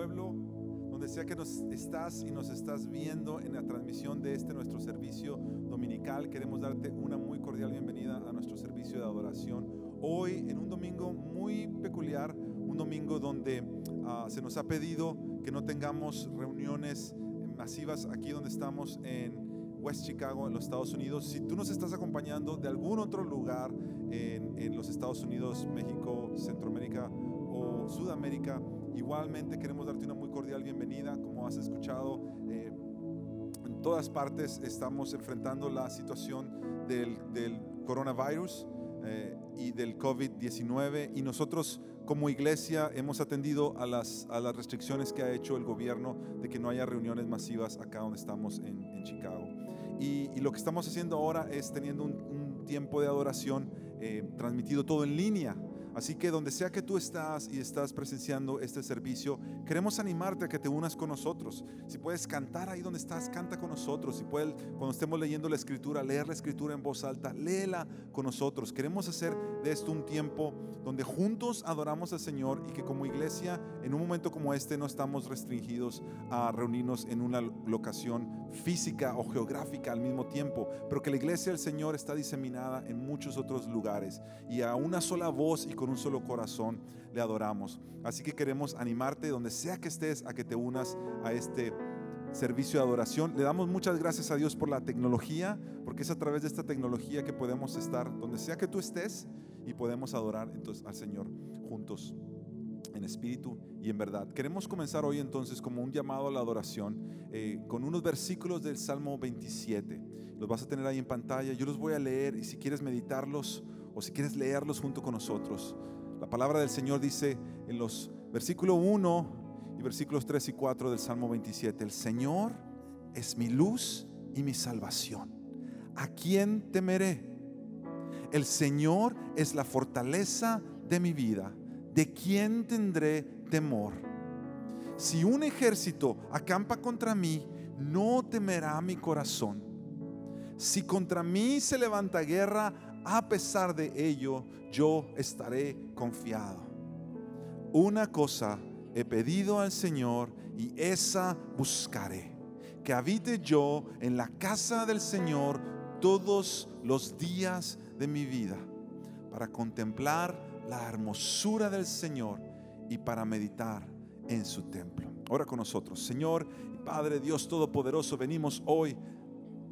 Pueblo, donde sea que nos estás y nos estás viendo en la transmisión de este nuestro servicio dominical. Queremos darte una muy cordial bienvenida a nuestro servicio de adoración. Hoy en un domingo muy peculiar, un domingo donde ah, se nos ha pedido que no tengamos reuniones masivas aquí donde estamos en West Chicago, en los Estados Unidos. Si tú nos estás acompañando de algún otro lugar en, en los Estados Unidos, México, Centroamérica o Sudamérica, igualmente queremos darte una muy cordial bienvenida. Como has escuchado, eh, en todas partes estamos enfrentando la situación del, del coronavirus eh, y del COVID-19 y nosotros como iglesia hemos atendido a las, a las restricciones que ha hecho el gobierno de que no haya reuniones masivas acá donde estamos en, en Chicago. Y, y lo que estamos haciendo ahora es teniendo un, un tiempo de adoración eh, transmitido todo en línea. Así que donde sea que tú estás y estás presenciando este servicio, queremos animarte a que te unas con nosotros. Si puedes cantar ahí donde estás, canta con nosotros. Si puedes, cuando estemos leyendo la escritura, leer la escritura en voz alta, léela con nosotros. Queremos hacer de esto un tiempo donde juntos adoramos al Señor y que como iglesia, en un momento como este, no estamos restringidos a reunirnos en una locación física o geográfica al mismo tiempo, pero que la iglesia del Señor está diseminada en muchos otros lugares y a una sola voz y con un solo corazón le adoramos. Así que queremos animarte donde sea que estés a que te unas a este servicio de adoración. Le damos muchas gracias a Dios por la tecnología, porque es a través de esta tecnología que podemos estar donde sea que tú estés y podemos adorar entonces al Señor juntos en espíritu y en verdad. Queremos comenzar hoy entonces como un llamado a la adoración eh, con unos versículos del Salmo 27. Los vas a tener ahí en pantalla. Yo los voy a leer y si quieres meditarlos si quieres leerlos junto con nosotros. La palabra del Señor dice en los versículos 1 y versículos 3 y 4 del Salmo 27, el Señor es mi luz y mi salvación. ¿A quién temeré? El Señor es la fortaleza de mi vida. ¿De quién tendré temor? Si un ejército acampa contra mí, no temerá mi corazón. Si contra mí se levanta guerra, a pesar de ello, yo estaré confiado. Una cosa he pedido al Señor y esa buscaré, que habite yo en la casa del Señor todos los días de mi vida, para contemplar la hermosura del Señor y para meditar en su templo. Ora con nosotros, Señor y Padre Dios Todopoderoso, venimos hoy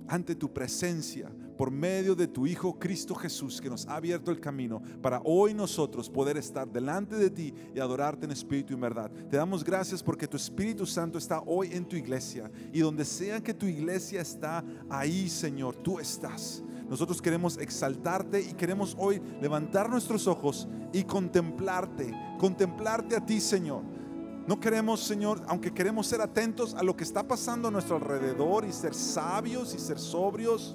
ante tu presencia por medio de tu Hijo Cristo Jesús que nos ha abierto el camino para hoy nosotros poder estar delante de ti y adorarte en espíritu y en verdad. Te damos gracias porque tu Espíritu Santo está hoy en tu iglesia y donde sea que tu iglesia está, ahí Señor, tú estás. Nosotros queremos exaltarte y queremos hoy levantar nuestros ojos y contemplarte, contemplarte a ti Señor. No queremos, Señor, aunque queremos ser atentos a lo que está pasando a nuestro alrededor y ser sabios y ser sobrios,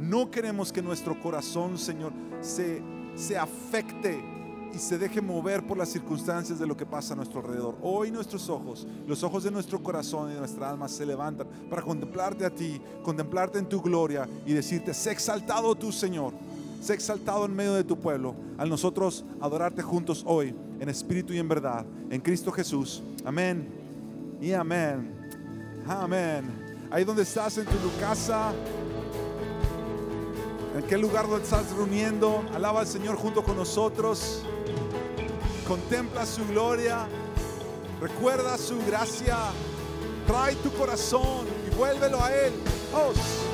no queremos que nuestro corazón, Señor, se, se afecte y se deje mover por las circunstancias de lo que pasa a nuestro alrededor. Hoy nuestros ojos, los ojos de nuestro corazón y de nuestra alma se levantan para contemplarte a ti, contemplarte en tu gloria y decirte, sé exaltado tú, Señor. Sé exaltado en medio de tu pueblo, al nosotros adorarte juntos hoy, en espíritu y en verdad, en Cristo Jesús. Amén y amén. Amén. Ahí donde estás en tu casa, en qué lugar donde estás reuniendo, alaba al Señor junto con nosotros. Contempla su gloria, recuerda su gracia, trae tu corazón y vuélvelo a Él. Oh.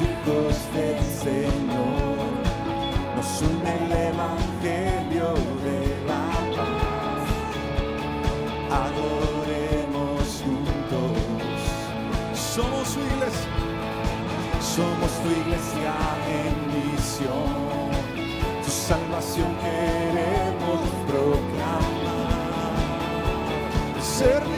hijos del Señor, nos une el Evangelio de la paz. Adoremos juntos, somos su iglesia, somos tu iglesia en misión, tu salvación queremos proclamar. Ser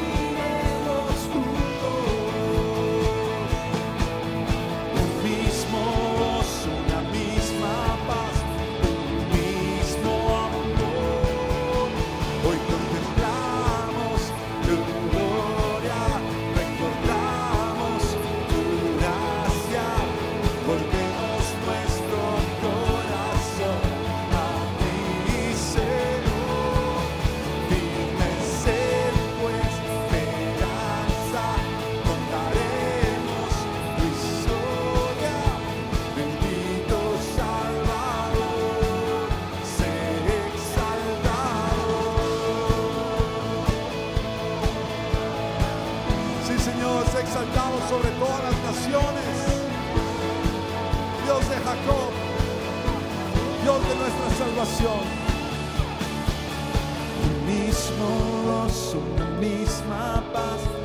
salvación. Un mismo gozo, una misma paz.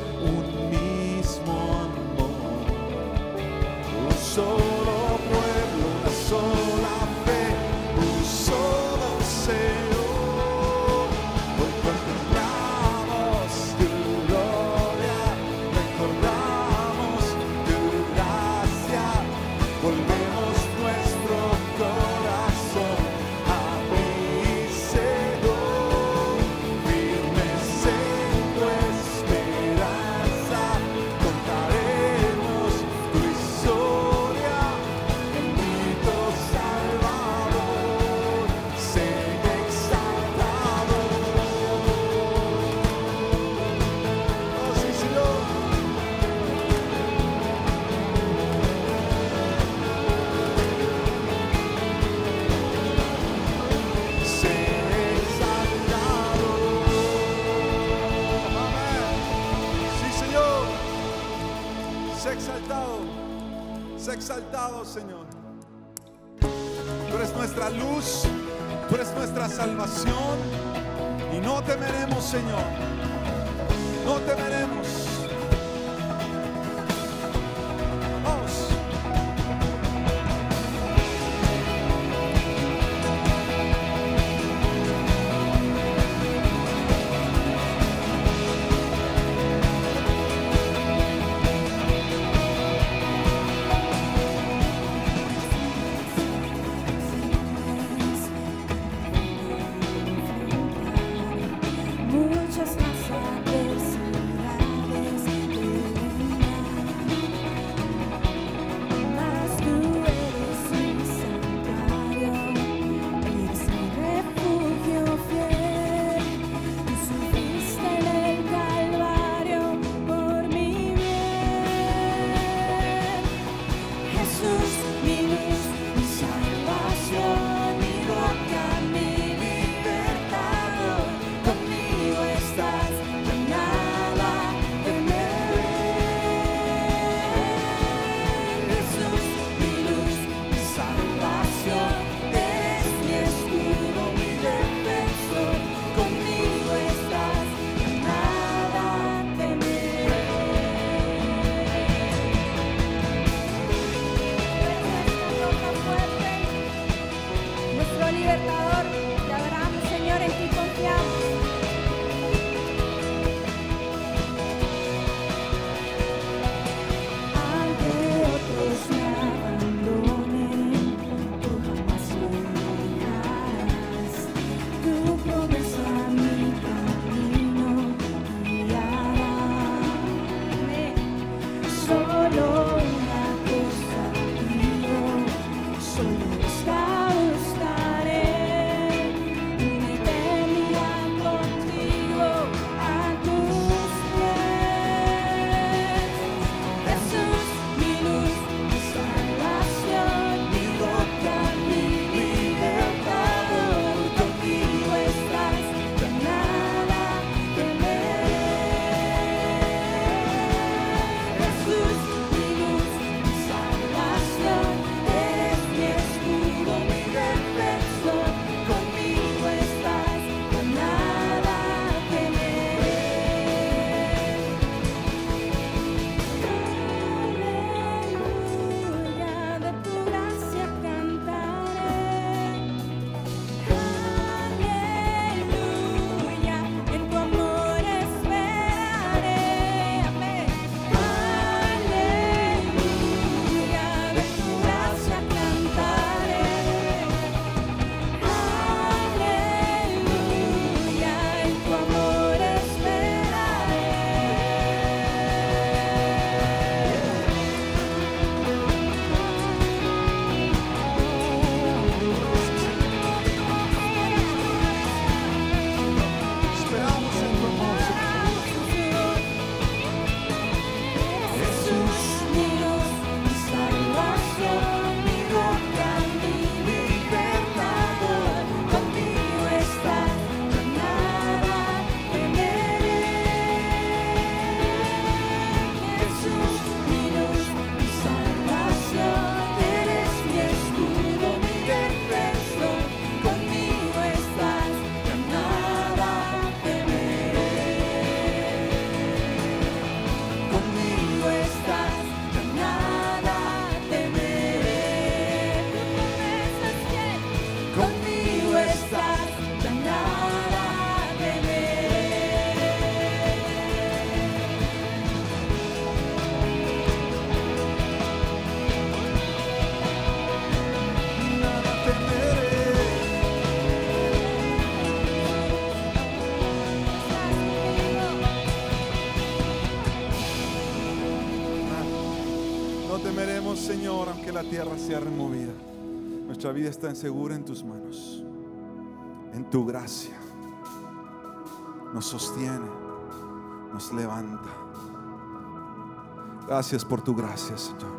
Sé exaltado, sé exaltado, Señor. Tú eres nuestra luz, tú eres nuestra salvación y no temeremos, Señor. No temeremos. La tierra sea removida. Nuestra vida está segura en tus manos, en tu gracia. Nos sostiene, nos levanta. Gracias por tu gracia, Señor.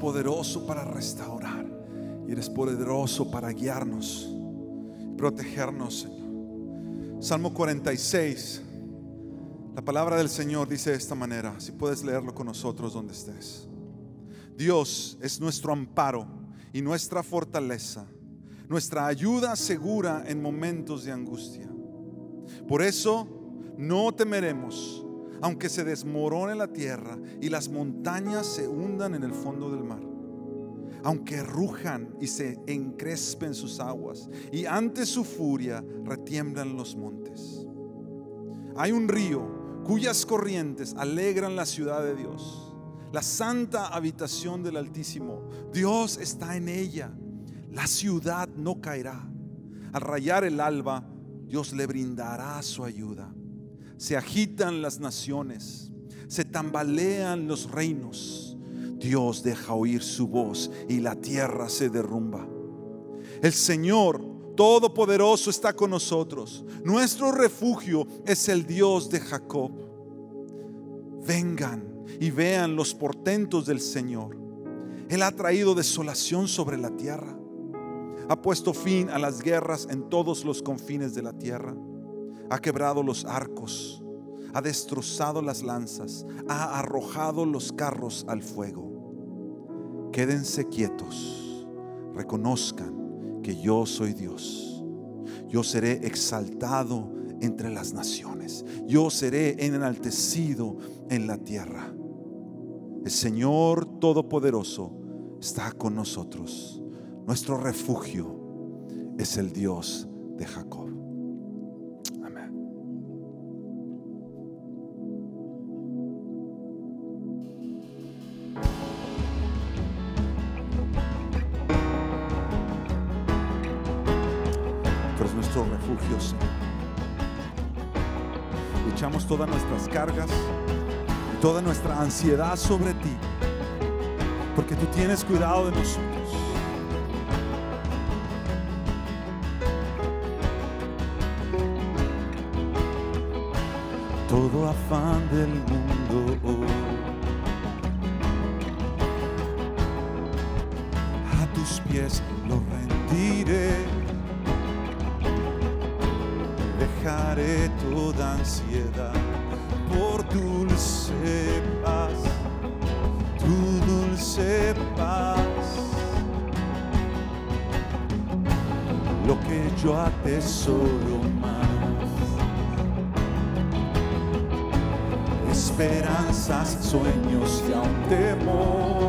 Poderoso para restaurar. Y eres poderoso para guiarnos, protegernos, Señor. Salmo 46. La palabra del Señor dice de esta manera, si puedes leerlo con nosotros donde estés. Dios es nuestro amparo y nuestra fortaleza, nuestra ayuda segura en momentos de angustia. Por eso no temeremos, aunque se desmorone la tierra y las montañas se hundan en el fondo del mar. Aunque rujan y se encrespen sus aguas y ante su furia retiemblan los montes. Hay un río cuyas corrientes alegran la ciudad de Dios, la santa habitación del Altísimo. Dios está en ella. La ciudad no caerá. Al rayar el alba, Dios le brindará su ayuda. Se agitan las naciones, se tambalean los reinos. Dios deja oír su voz y la tierra se derrumba. El Señor Todopoderoso está con nosotros. Nuestro refugio es el Dios de Jacob. Vengan y vean los portentos del Señor. Él ha traído desolación sobre la tierra. Ha puesto fin a las guerras en todos los confines de la tierra. Ha quebrado los arcos. Ha destrozado las lanzas. Ha arrojado los carros al fuego. Quédense quietos. Reconozcan que yo soy Dios. Yo seré exaltado entre las naciones. Yo seré enaltecido en la tierra. El Señor Todopoderoso está con nosotros. Nuestro refugio es el Dios de Jacob. Ansiedad sobre ti, porque tú tienes cuidado de nosotros. Todo afán del mundo a tus pies lo rendiré. Dejaré toda ansiedad yo atesoro más. Esperanzas, sueños y aún temor.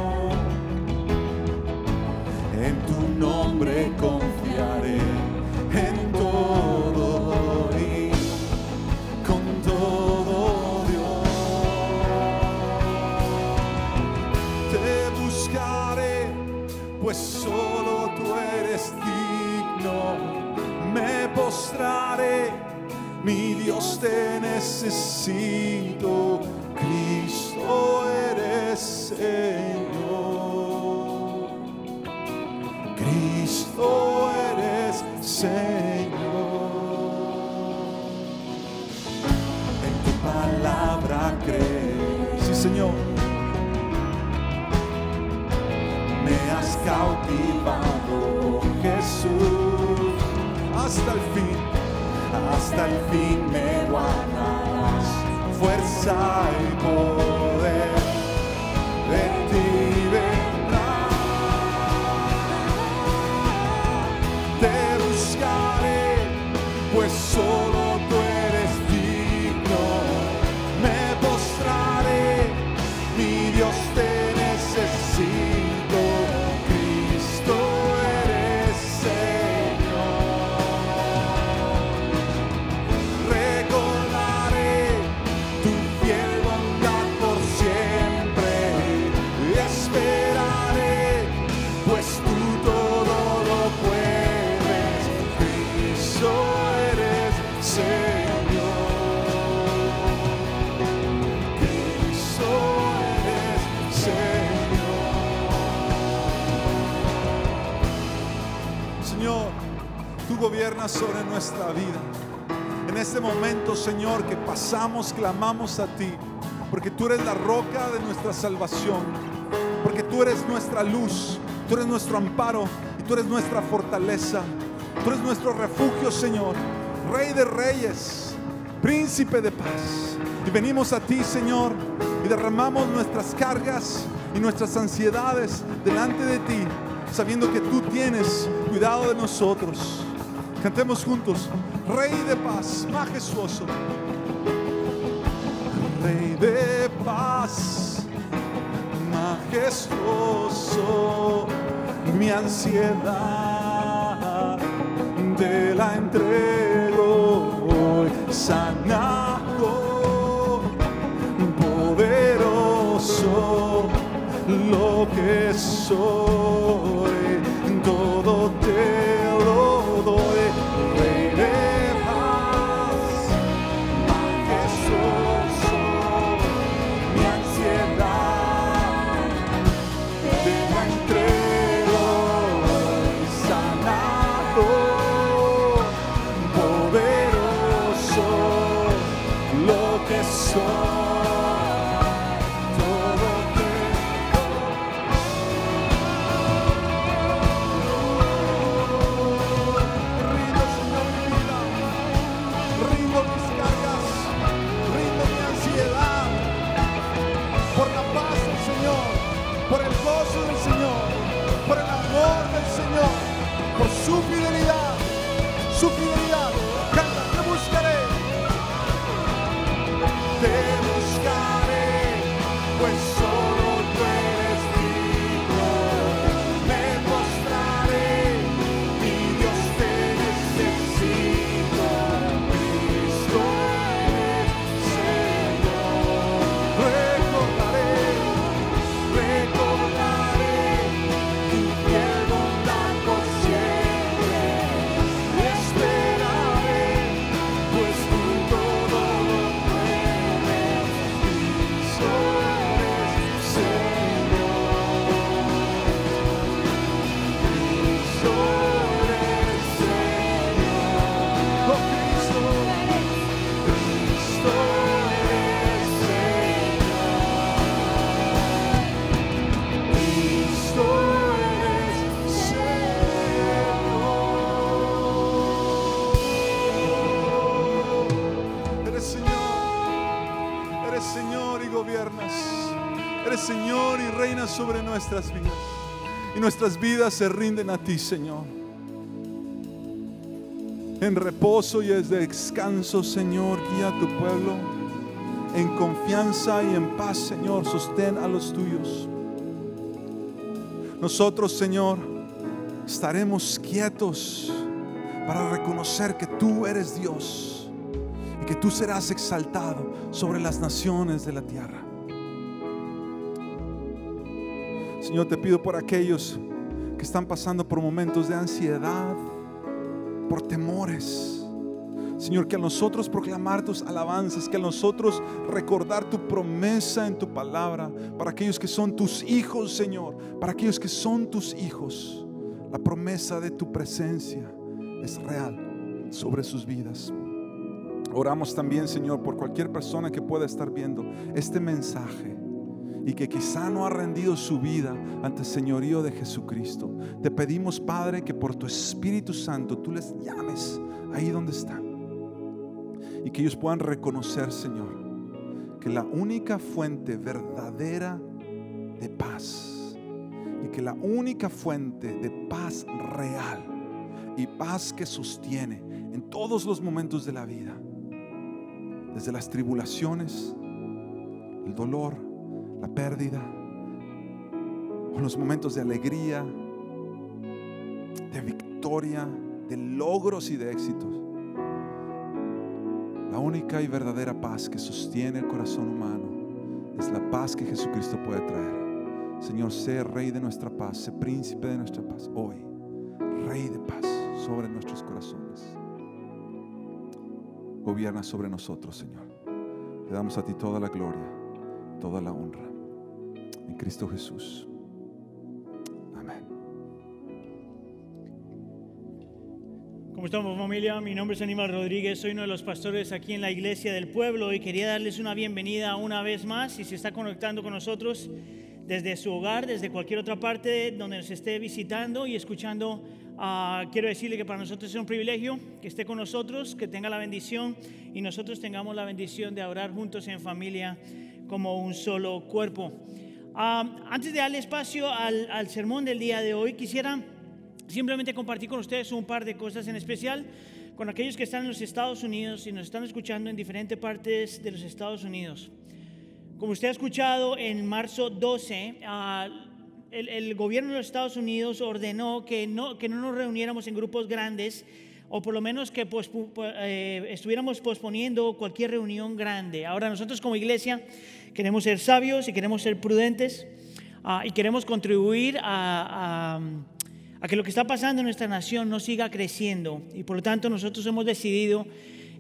Necesito. Sobre nuestra vida. En este momento, Señor, que pasamos, clamamos a ti, porque tú eres la roca de nuestra salvación, porque tú eres nuestra luz, tú eres nuestro amparo y tú eres nuestra fortaleza. Tú eres nuestro refugio, Señor, Rey de reyes, príncipe de paz. Y venimos a ti, Señor, y derramamos nuestras cargas y nuestras ansiedades delante de ti, sabiendo que tú tienes cuidado de nosotros. Cantemos juntos, Rey de paz, majestuoso. Rey de paz, majestuoso, mi ansiedad te la entrego hoy, nuestras vidas se rinden a ti, Señor. En reposo y es de descanso, Señor, guía a tu pueblo. En confianza y en paz, Señor, sostén a los tuyos. Nosotros, Señor, estaremos quietos para reconocer que tú eres Dios y que tú serás exaltado sobre las naciones de la tierra. Señor, te pido por aquellos que están pasando por momentos de ansiedad, por temores. Señor, que a nosotros proclamar tus alabanzas, que a nosotros recordar tu promesa en tu palabra, para aquellos que son tus hijos, Señor, para aquellos que son tus hijos, la promesa de tu presencia es real sobre sus vidas. Oramos también, Señor, por cualquier persona que pueda estar viendo este mensaje y que quizá no ha rendido su vida ante el señorío de Jesucristo. Te pedimos, Padre, que por tu Espíritu Santo tú les llames ahí donde están y que ellos puedan reconocer, Señor, que la única fuente verdadera de paz y que la única fuente de paz real y paz que sostiene en todos los momentos de la vida, desde las tribulaciones, el dolor, la pérdida, o los momentos de alegría, de victoria, de logros y de éxitos. La única y verdadera paz que sostiene el corazón humano es la paz que Jesucristo puede traer. Señor, sé Rey de nuestra paz, sé Príncipe de nuestra paz hoy. Rey de paz sobre nuestros corazones. Gobierna sobre nosotros, Señor. Le damos a ti toda la gloria, toda la honra. En Cristo Jesús. Amén. ¿Cómo estamos familia? Mi nombre es Aníbal Rodríguez, soy uno de los pastores aquí en la iglesia del pueblo y quería darles una bienvenida una vez más y si está conectando con nosotros desde su hogar, desde cualquier otra parte donde nos esté visitando y escuchando, ah, quiero decirle que para nosotros es un privilegio que esté con nosotros, que tenga la bendición y nosotros tengamos la bendición de orar juntos en familia como un solo cuerpo. Ah, antes de darle espacio al, al sermón del día de hoy, quisiera simplemente compartir con ustedes un par de cosas en especial con aquellos que están en los Estados Unidos y nos están escuchando en diferentes partes de los Estados Unidos. Como usted ha escuchado, en marzo 12, ah, el, el gobierno de los Estados Unidos ordenó que no, que no nos reuniéramos en grupos grandes o por lo menos que eh, estuviéramos posponiendo cualquier reunión grande. Ahora nosotros como iglesia queremos ser sabios y queremos ser prudentes ah, y queremos contribuir a que lo que está pasando en nuestra nación no siga creciendo. Y por lo tanto nosotros hemos decidido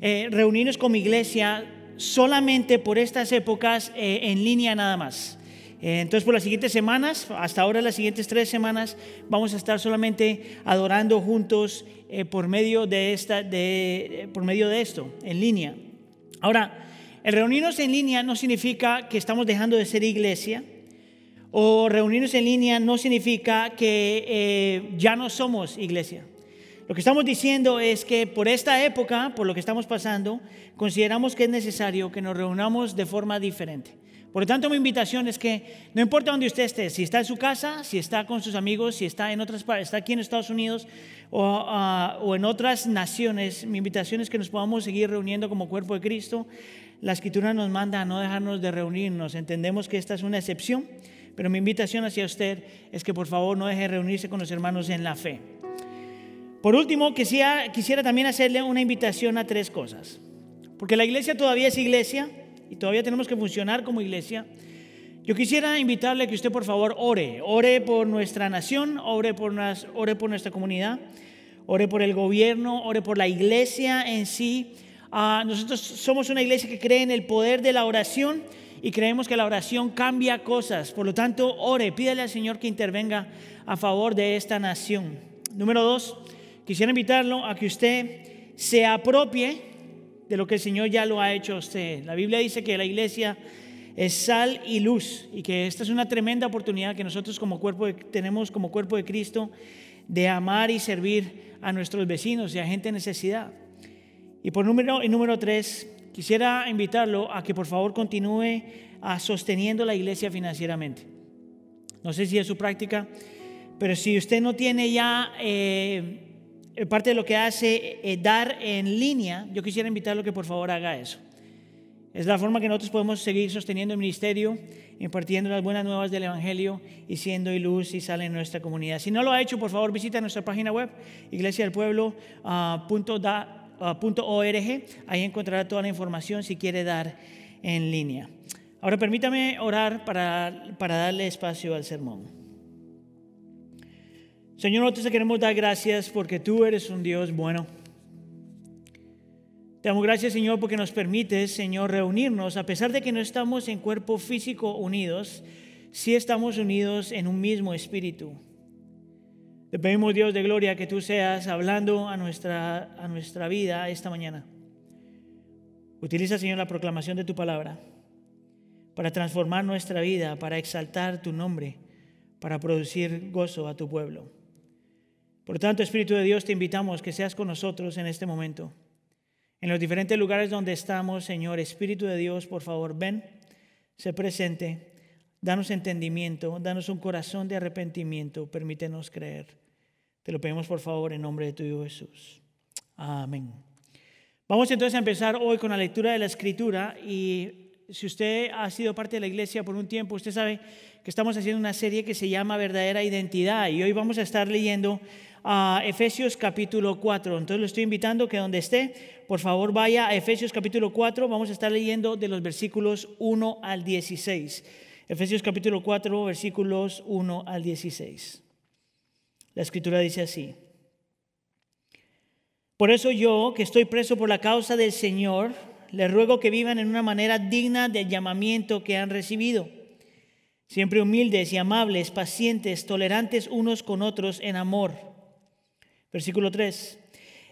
eh, reunirnos como iglesia solamente por estas épocas eh, en línea nada más. Eh, Entonces, por las siguientes semanas, hasta ahora las siguientes tres semanas, vamos a estar solamente adorando juntos eh, por, medio de esta, de, eh, por medio de esto, en línea. Ahora, el reunirnos en línea no significa que estamos dejando de ser iglesia, o reunirnos en línea no significa que eh, ya no somos iglesia. Lo que estamos diciendo es que por esta época, por lo que estamos pasando, consideramos que es necesario que nos reunamos de forma diferente. Por lo tanto, mi invitación es que no importa dónde usted esté, si está en su casa, si está con sus amigos, si está en otras está aquí en Estados Unidos o, ah, o en otras naciones, mi invitación es que nos podamos seguir reuniendo como cuerpo de Cristo. La Escritura nos manda a no dejarnos de reunirnos. Entendemos que esta es una excepción, pero mi invitación hacia usted es que por favor no deje de reunirse con los hermanos en la fe. Por último, quisiera también hacerle una invitación a tres cosas. Porque la iglesia todavía es iglesia y todavía tenemos que funcionar como iglesia. Yo quisiera invitarle a que usted por favor ore, ore por nuestra nación, ore por, ore por nuestra comunidad, ore por el gobierno, ore por la iglesia en sí. Ah, nosotros somos una iglesia que cree en el poder de la oración y creemos que la oración cambia cosas. Por lo tanto, ore, pídale al Señor que intervenga a favor de esta nación. Número dos, quisiera invitarlo a que usted se apropie de lo que el Señor ya lo ha hecho a usted. La Biblia dice que la iglesia es sal y luz y que esta es una tremenda oportunidad que nosotros como cuerpo de- tenemos como cuerpo de Cristo de amar y servir a nuestros vecinos y a gente en necesidad. Y por número, y número tres, quisiera invitarlo a que por favor continúe a sosteniendo la iglesia financieramente. No sé si es su práctica, pero si usted no tiene ya eh, parte de lo que hace eh, dar en línea, yo quisiera invitarlo que por favor haga eso. Es la forma que nosotros podemos seguir sosteniendo el ministerio, impartiendo las buenas nuevas del Evangelio y siendo y luz y sal en nuestra comunidad. Si no lo ha hecho, por favor visita nuestra página web, iglesiadelpueblo.org. Ahí encontrará toda la información si quiere dar en línea. Ahora permítame orar para, para darle espacio al sermón. Señor, nosotros te queremos dar gracias porque tú eres un Dios bueno. Te damos gracias, Señor, porque nos permites, Señor, reunirnos, a pesar de que no estamos en cuerpo físico unidos, sí estamos unidos en un mismo espíritu. Te pedimos, Dios de gloria, que tú seas hablando a nuestra, a nuestra vida esta mañana. Utiliza, Señor, la proclamación de tu palabra para transformar nuestra vida, para exaltar tu nombre, para producir gozo a tu pueblo. Por tanto, Espíritu de Dios, te invitamos que seas con nosotros en este momento. En los diferentes lugares donde estamos, Señor, Espíritu de Dios, por favor, ven, sé presente, danos entendimiento, danos un corazón de arrepentimiento, permítenos creer. Te lo pedimos, por favor, en nombre de tu Hijo Jesús. Amén. Vamos entonces a empezar hoy con la lectura de la Escritura y si usted ha sido parte de la iglesia por un tiempo, usted sabe que estamos haciendo una serie que se llama Verdadera Identidad y hoy vamos a estar leyendo a Efesios capítulo 4. Entonces lo estoy invitando que donde esté, por favor vaya a Efesios capítulo 4, vamos a estar leyendo de los versículos 1 al 16. Efesios capítulo 4, versículos 1 al 16. La escritura dice así. Por eso yo, que estoy preso por la causa del Señor, les ruego que vivan en una manera digna del llamamiento que han recibido, siempre humildes y amables, pacientes, tolerantes unos con otros en amor. Versículo 3.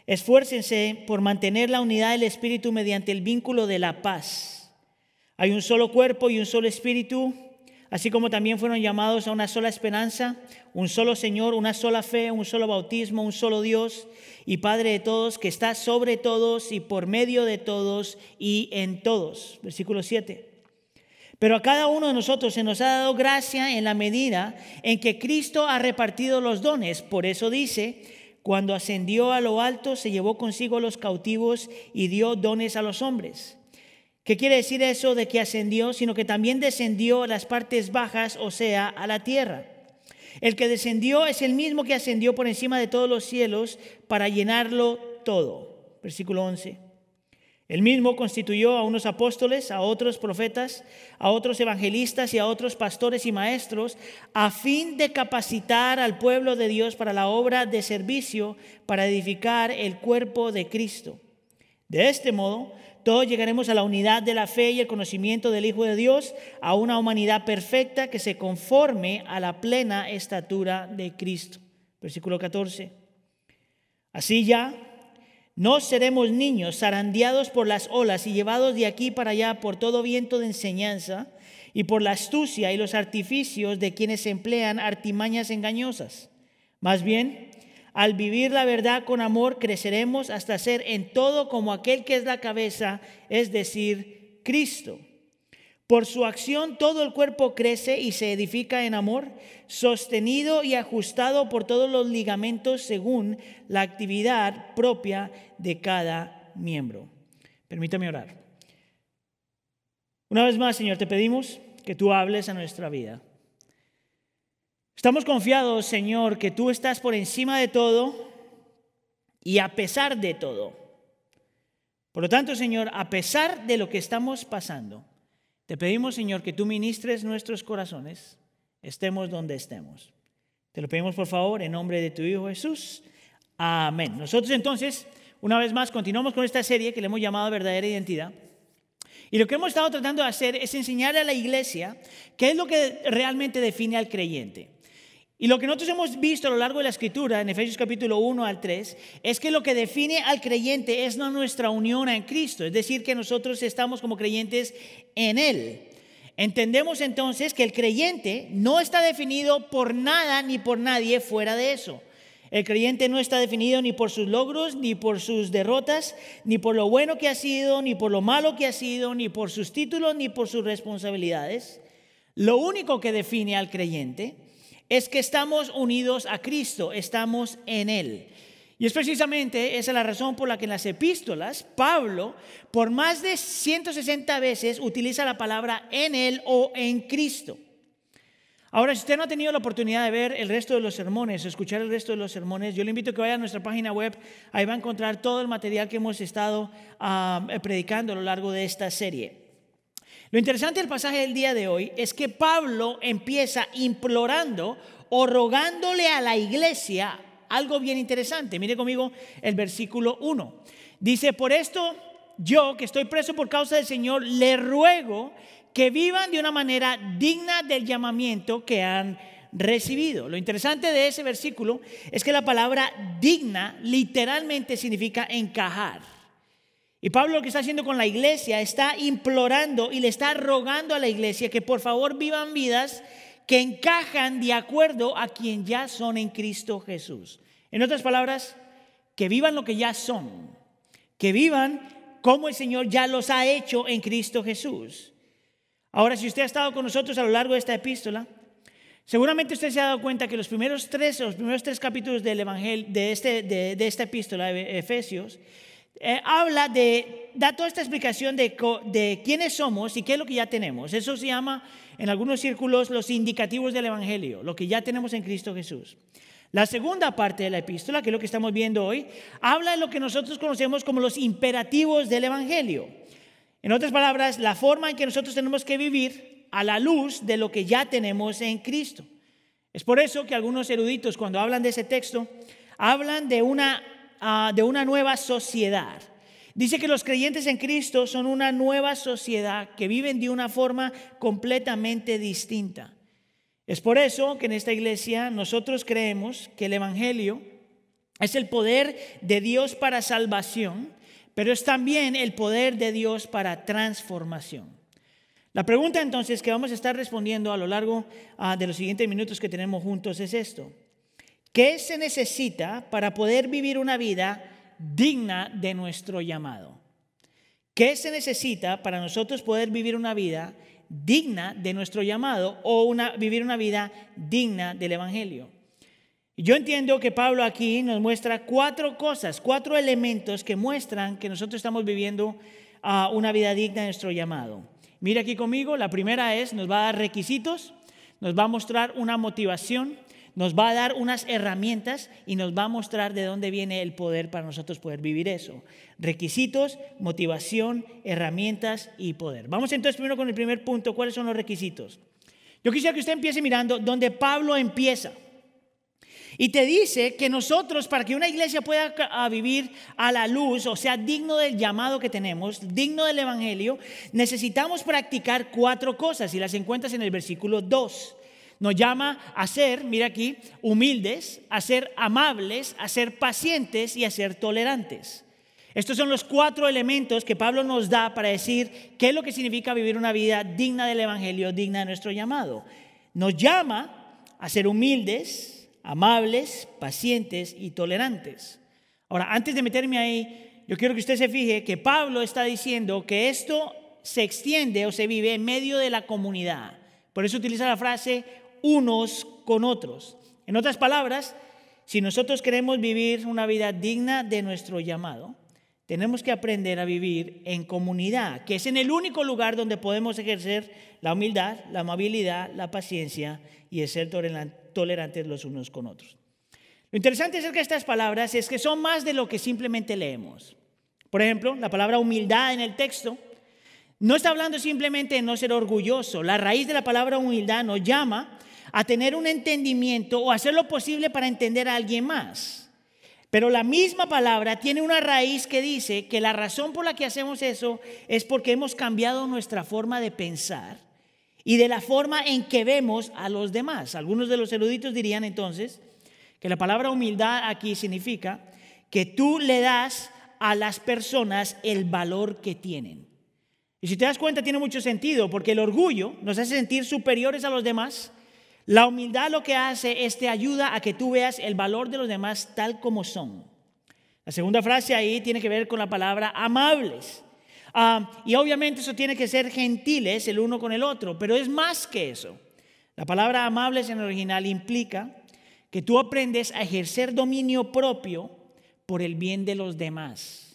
Esfuércense por mantener la unidad del Espíritu mediante el vínculo de la paz. Hay un solo cuerpo y un solo Espíritu, así como también fueron llamados a una sola esperanza, un solo Señor, una sola fe, un solo bautismo, un solo Dios y Padre de todos, que está sobre todos y por medio de todos y en todos. Versículo 7. Pero a cada uno de nosotros se nos ha dado gracia en la medida en que Cristo ha repartido los dones. Por eso dice, cuando ascendió a lo alto, se llevó consigo los cautivos y dio dones a los hombres. ¿Qué quiere decir eso de que ascendió? Sino que también descendió a las partes bajas, o sea, a la tierra. El que descendió es el mismo que ascendió por encima de todos los cielos para llenarlo todo. Versículo 11. El mismo constituyó a unos apóstoles, a otros profetas, a otros evangelistas y a otros pastores y maestros, a fin de capacitar al pueblo de Dios para la obra de servicio, para edificar el cuerpo de Cristo. De este modo, todos llegaremos a la unidad de la fe y el conocimiento del Hijo de Dios, a una humanidad perfecta que se conforme a la plena estatura de Cristo. Versículo 14. Así ya no seremos niños zarandeados por las olas y llevados de aquí para allá por todo viento de enseñanza y por la astucia y los artificios de quienes emplean artimañas engañosas. Más bien, al vivir la verdad con amor, creceremos hasta ser en todo como aquel que es la cabeza, es decir, Cristo. Por su acción todo el cuerpo crece y se edifica en amor, sostenido y ajustado por todos los ligamentos según la actividad propia de cada miembro. Permítame orar. Una vez más, Señor, te pedimos que tú hables a nuestra vida. Estamos confiados, Señor, que tú estás por encima de todo y a pesar de todo. Por lo tanto, Señor, a pesar de lo que estamos pasando, te pedimos, Señor, que tú ministres nuestros corazones, estemos donde estemos. Te lo pedimos, por favor, en nombre de tu Hijo Jesús. Amén. Nosotros entonces, una vez más, continuamos con esta serie que le hemos llamado verdadera identidad. Y lo que hemos estado tratando de hacer es enseñar a la iglesia qué es lo que realmente define al creyente. Y lo que nosotros hemos visto a lo largo de la escritura, en Efesios capítulo 1 al 3, es que lo que define al creyente es no nuestra unión en Cristo, es decir, que nosotros estamos como creyentes en Él. Entendemos entonces que el creyente no está definido por nada ni por nadie fuera de eso. El creyente no está definido ni por sus logros, ni por sus derrotas, ni por lo bueno que ha sido, ni por lo malo que ha sido, ni por sus títulos, ni por sus responsabilidades. Lo único que define al creyente es que estamos unidos a Cristo, estamos en Él. Y es precisamente esa la razón por la que en las epístolas Pablo, por más de 160 veces, utiliza la palabra en Él o en Cristo. Ahora, si usted no ha tenido la oportunidad de ver el resto de los sermones, escuchar el resto de los sermones, yo le invito a que vaya a nuestra página web, ahí va a encontrar todo el material que hemos estado ah, predicando a lo largo de esta serie. Lo interesante del pasaje del día de hoy es que Pablo empieza implorando o rogándole a la iglesia algo bien interesante. Mire conmigo el versículo 1. Dice, por esto yo que estoy preso por causa del Señor, le ruego que vivan de una manera digna del llamamiento que han recibido. Lo interesante de ese versículo es que la palabra digna literalmente significa encajar. Y Pablo lo que está haciendo con la iglesia está implorando y le está rogando a la iglesia que por favor vivan vidas que encajan de acuerdo a quien ya son en Cristo Jesús. En otras palabras, que vivan lo que ya son, que vivan como el Señor ya los ha hecho en Cristo Jesús. Ahora, si usted ha estado con nosotros a lo largo de esta epístola, seguramente usted se ha dado cuenta que los primeros tres, los primeros tres capítulos del Evangelio, de, este, de, de esta epístola de Efesios, eh, habla de, da toda esta explicación de, de quiénes somos y qué es lo que ya tenemos. Eso se llama en algunos círculos los indicativos del Evangelio, lo que ya tenemos en Cristo Jesús. La segunda parte de la epístola, que es lo que estamos viendo hoy, habla de lo que nosotros conocemos como los imperativos del Evangelio. En otras palabras, la forma en que nosotros tenemos que vivir a la luz de lo que ya tenemos en Cristo. Es por eso que algunos eruditos cuando hablan de ese texto, hablan de una Ah, de una nueva sociedad. Dice que los creyentes en Cristo son una nueva sociedad que viven de una forma completamente distinta. Es por eso que en esta iglesia nosotros creemos que el Evangelio Es el poder de Dios para salvación, pero es también el poder de Dios para transformación. La pregunta entonces que vamos a estar respondiendo a lo largo ah, de los siguientes minutos que tenemos juntos es esto. ¿Qué se necesita para poder vivir una vida digna de nuestro llamado? ¿Qué se necesita para nosotros poder vivir una vida digna de nuestro llamado o vivir una vida digna del Evangelio? Yo entiendo que Pablo aquí nos muestra cuatro cosas, cuatro elementos que muestran que nosotros estamos viviendo ah, una vida digna de nuestro llamado. Mira aquí conmigo, la primera es, nos va a dar requisitos, nos va a mostrar una motivación, nos va a dar unas herramientas y nos va a mostrar de dónde viene el poder para nosotros poder vivir eso. Requisitos, motivación, herramientas y poder. Vamos entonces primero con el primer punto, ¿cuáles son los requisitos? Yo quisiera que usted empiece mirando donde Pablo empieza. Y te dice que nosotros, para que una iglesia pueda vivir a la luz, o sea, digno del llamado que tenemos, digno del Evangelio, necesitamos practicar cuatro cosas y las encuentras en el versículo 2. Nos llama a ser, mira aquí, humildes, a ser amables, a ser pacientes y a ser tolerantes. Estos son los cuatro elementos que Pablo nos da para decir qué es lo que significa vivir una vida digna del Evangelio, digna de nuestro llamado. Nos llama a ser humildes, amables, pacientes y tolerantes. Ahora, antes de meterme ahí, yo quiero que usted se fije que Pablo está diciendo que esto se extiende o se vive en medio de la comunidad. Por eso utiliza la frase unos con otros. En otras palabras, si nosotros queremos vivir una vida digna de nuestro llamado, tenemos que aprender a vivir en comunidad, que es en el único lugar donde podemos ejercer la humildad, la amabilidad, la paciencia y el ser tolerantes los unos con otros. Lo interesante acerca de estas palabras es que son más de lo que simplemente leemos. Por ejemplo, la palabra humildad en el texto no está hablando simplemente de no ser orgulloso. La raíz de la palabra humildad nos llama a tener un entendimiento o hacer lo posible para entender a alguien más. Pero la misma palabra tiene una raíz que dice que la razón por la que hacemos eso es porque hemos cambiado nuestra forma de pensar y de la forma en que vemos a los demás. Algunos de los eruditos dirían entonces que la palabra humildad aquí significa que tú le das a las personas el valor que tienen. Y si te das cuenta tiene mucho sentido, porque el orgullo nos hace sentir superiores a los demás. La humildad lo que hace es te ayuda a que tú veas el valor de los demás tal como son. La segunda frase ahí tiene que ver con la palabra amables. Ah, y obviamente eso tiene que ser gentiles el uno con el otro, pero es más que eso. La palabra amables en el original implica que tú aprendes a ejercer dominio propio por el bien de los demás.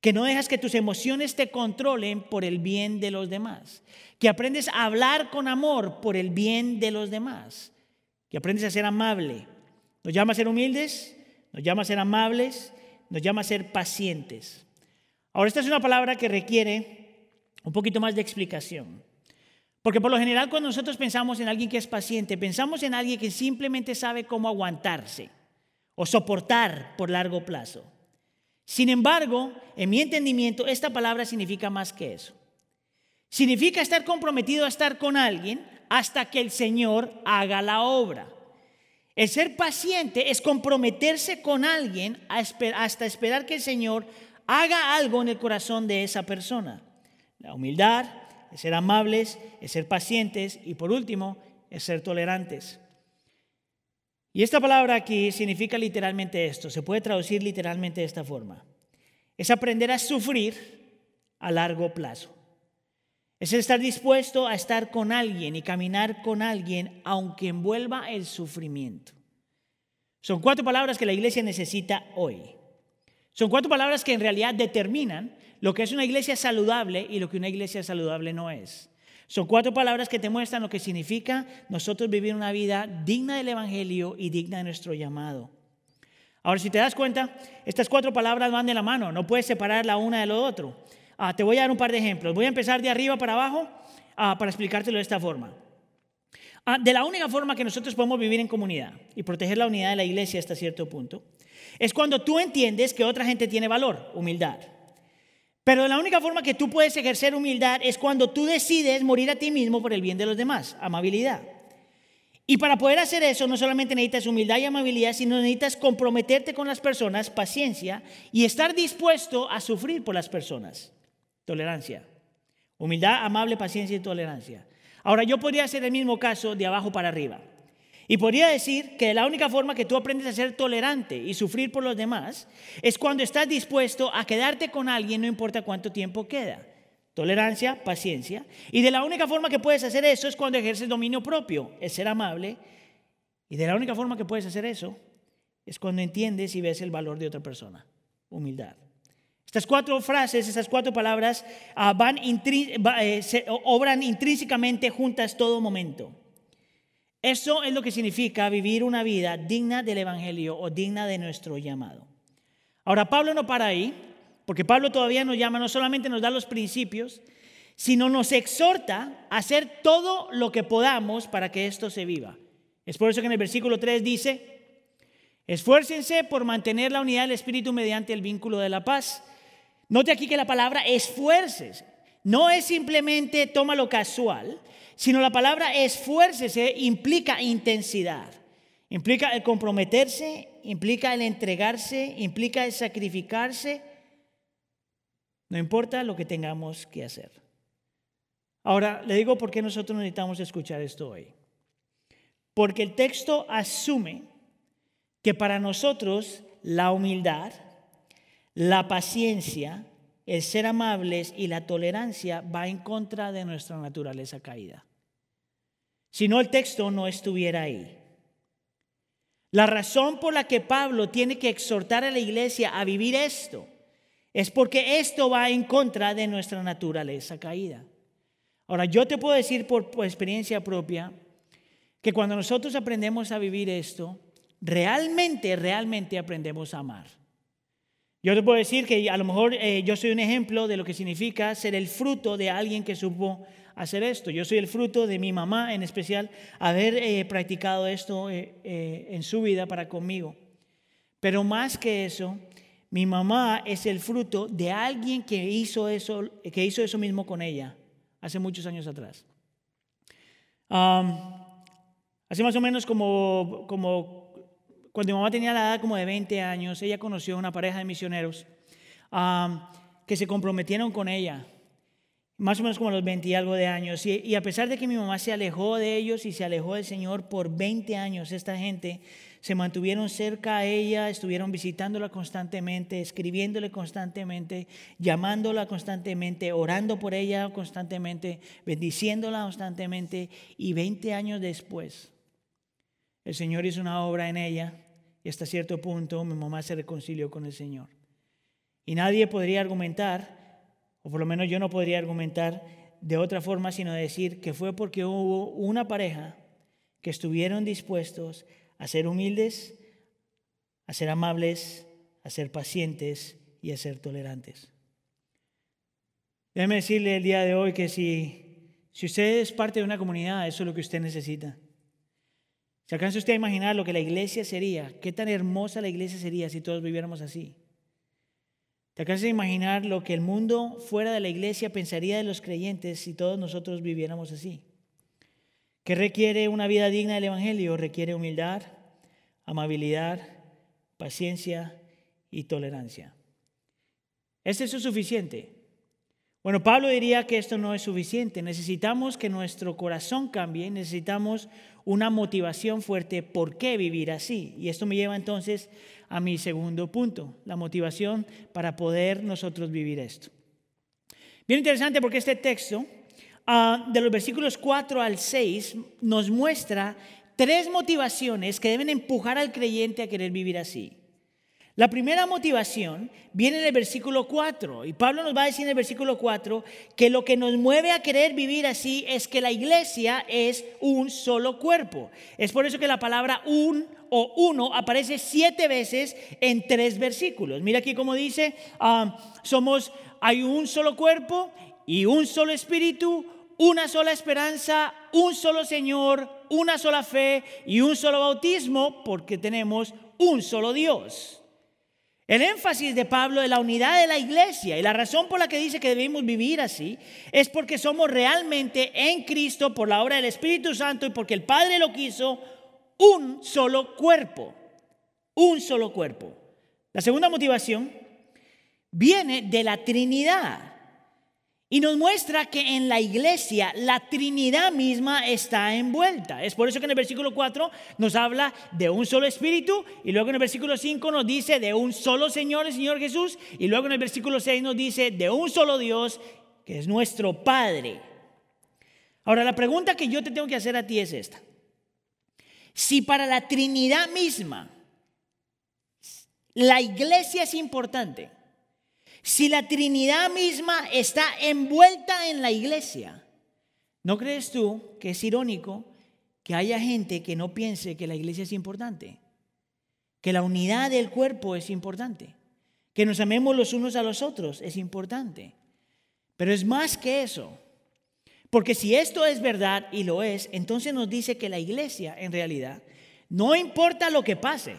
Que no dejas que tus emociones te controlen por el bien de los demás. Que aprendes a hablar con amor por el bien de los demás. Que aprendes a ser amable. Nos llama a ser humildes, nos llama a ser amables, nos llama a ser pacientes. Ahora, esta es una palabra que requiere un poquito más de explicación. Porque por lo general cuando nosotros pensamos en alguien que es paciente, pensamos en alguien que simplemente sabe cómo aguantarse o soportar por largo plazo. Sin embargo, en mi entendimiento, esta palabra significa más que eso. Significa estar comprometido a estar con alguien hasta que el Señor haga la obra. El ser paciente es comprometerse con alguien hasta esperar que el Señor haga algo en el corazón de esa persona. La humildad, es ser amables, es ser pacientes y por último, es ser tolerantes. Y esta palabra aquí significa literalmente esto, se puede traducir literalmente de esta forma. Es aprender a sufrir a largo plazo. Es estar dispuesto a estar con alguien y caminar con alguien aunque envuelva el sufrimiento. Son cuatro palabras que la iglesia necesita hoy. Son cuatro palabras que en realidad determinan lo que es una iglesia saludable y lo que una iglesia saludable no es. Son cuatro palabras que te muestran lo que significa nosotros vivir una vida digna del Evangelio y digna de nuestro llamado. Ahora, si te das cuenta, estas cuatro palabras van de la mano, no puedes separar la una de lo otro. Ah, te voy a dar un par de ejemplos. Voy a empezar de arriba para abajo ah, para explicártelo de esta forma. Ah, de la única forma que nosotros podemos vivir en comunidad y proteger la unidad de la iglesia hasta cierto punto es cuando tú entiendes que otra gente tiene valor, humildad. Pero la única forma que tú puedes ejercer humildad es cuando tú decides morir a ti mismo por el bien de los demás, amabilidad. Y para poder hacer eso, no solamente necesitas humildad y amabilidad, sino necesitas comprometerte con las personas, paciencia y estar dispuesto a sufrir por las personas. Tolerancia. Humildad, amable, paciencia y tolerancia. Ahora, yo podría hacer el mismo caso de abajo para arriba. Y podría decir que la única forma que tú aprendes a ser tolerante y sufrir por los demás es cuando estás dispuesto a quedarte con alguien, no importa cuánto tiempo queda. Tolerancia, paciencia. Y de la única forma que puedes hacer eso es cuando ejerces dominio propio, es ser amable. Y de la única forma que puedes hacer eso es cuando entiendes y ves el valor de otra persona. Humildad. Estas cuatro frases, estas cuatro palabras ah, van eh, obran intrínsecamente juntas todo momento. Eso es lo que significa vivir una vida digna del Evangelio o digna de nuestro llamado. Ahora, Pablo no para ahí, porque Pablo todavía nos llama, no solamente nos da los principios, sino nos exhorta a hacer todo lo que podamos para que esto se viva. Es por eso que en el versículo 3 dice, esfuércense por mantener la unidad del Espíritu mediante el vínculo de la paz. Note aquí que la palabra esfuerces no es simplemente tómalo casual, sino la palabra esfuércese implica intensidad, implica el comprometerse, implica el entregarse, implica el sacrificarse, no importa lo que tengamos que hacer. Ahora, le digo por qué nosotros necesitamos escuchar esto hoy. Porque el texto asume que para nosotros la humildad, la paciencia, el ser amables y la tolerancia va en contra de nuestra naturaleza caída. Si no, el texto no estuviera ahí. La razón por la que Pablo tiene que exhortar a la iglesia a vivir esto es porque esto va en contra de nuestra naturaleza caída. Ahora, yo te puedo decir por, experiencia propia que cuando nosotros aprendemos a vivir esto, realmente, realmente aprendemos a amar. Yo te puedo decir que a lo mejor eh, yo soy un ejemplo de lo que significa ser el fruto de alguien que supo hacer esto. Yo soy el fruto de mi mamá en especial, haber eh, practicado esto eh, en su vida para conmigo. Pero más que eso, mi mamá es el fruto de alguien que hizo eso, que hizo eso mismo con ella hace muchos años atrás. hace más o menos como, como cuando mi mamá tenía la edad como de 20 años, ella conoció a una pareja de misioneros que se comprometieron con ella más o menos como a los 20 y algo de años. Y, a pesar de que mi mamá se alejó de ellos y se alejó del Señor por 20 años, esta gente se mantuvieron cerca a ella, estuvieron visitándola constantemente, escribiéndole constantemente, llamándola constantemente, orando por ella constantemente, bendiciéndola constantemente. Y 20 años después, el Señor hizo una obra en ella y hasta cierto punto mi mamá se reconcilió con el Señor. Y nadie podría argumentar o por lo menos yo no podría argumentar de otra forma sino decir que fue porque hubo una pareja que estuvieron dispuestos a ser humildes, a ser amables, a ser pacientes y a ser tolerantes. Déjeme decirle el día de hoy que si, si usted es parte de una comunidad, eso es lo que usted necesita. ¿Se alcanza usted a imaginar lo que la iglesia sería? ¿Qué tan hermosa la iglesia sería si todos viviéramos así? ¿Te acabas de imaginar lo que el mundo fuera de la iglesia pensaría de los creyentes si todos nosotros viviéramos así? ¿Qué requiere una vida digna del Evangelio? Requiere humildad, amabilidad, paciencia y tolerancia. ¿Es eso suficiente? Bueno, Pablo diría que esto no es suficiente. Necesitamos que nuestro corazón cambie, necesitamos una motivación fuerte por qué vivir así. Y esto me lleva entonces a mi segundo punto, la motivación para poder nosotros vivir esto. Bien interesante porque este texto, ah, de los versículos 4 al 6, nos muestra tres motivaciones que deben empujar al creyente a querer vivir así. La primera motivación viene en el versículo 4 y Pablo nos va a decir en el versículo 4 que lo que nos mueve a querer vivir así es que la iglesia es un solo cuerpo. Es por eso que la palabra un o uno aparece siete veces en tres versículos. Mira aquí como dice, ah, somos, hay un solo cuerpo y un solo espíritu, una sola esperanza, un solo Señor, una sola fe y un solo bautismo porque tenemos un solo Dios. El énfasis de Pablo es la unidad de la iglesia y la razón por la que dice que debemos vivir así es porque somos realmente en Cristo por la obra del Espíritu Santo y porque el Padre lo quiso un solo cuerpo, un solo cuerpo. La segunda motivación viene de la Trinidad. Y nos muestra que en la iglesia la Trinidad misma está envuelta. Es por eso que en el versículo 4 nos habla de un solo Espíritu y luego en el versículo 5 nos dice de un solo Señor, el Señor Jesús, y luego en el versículo 6 nos dice de un solo Dios, que es nuestro Padre. Ahora, la pregunta que yo te tengo que hacer a ti es esta. Si para la Trinidad misma la iglesia es importante, si la Trinidad misma está envuelta en la iglesia, ¿no crees tú que es irónico que haya gente que no piense que la iglesia es importante? Que la unidad del cuerpo es importante. Que nos amemos los unos a los otros es importante. Pero es más que eso. Porque si esto es verdad y lo es, entonces nos dice que la iglesia en realidad, no importa lo que pase,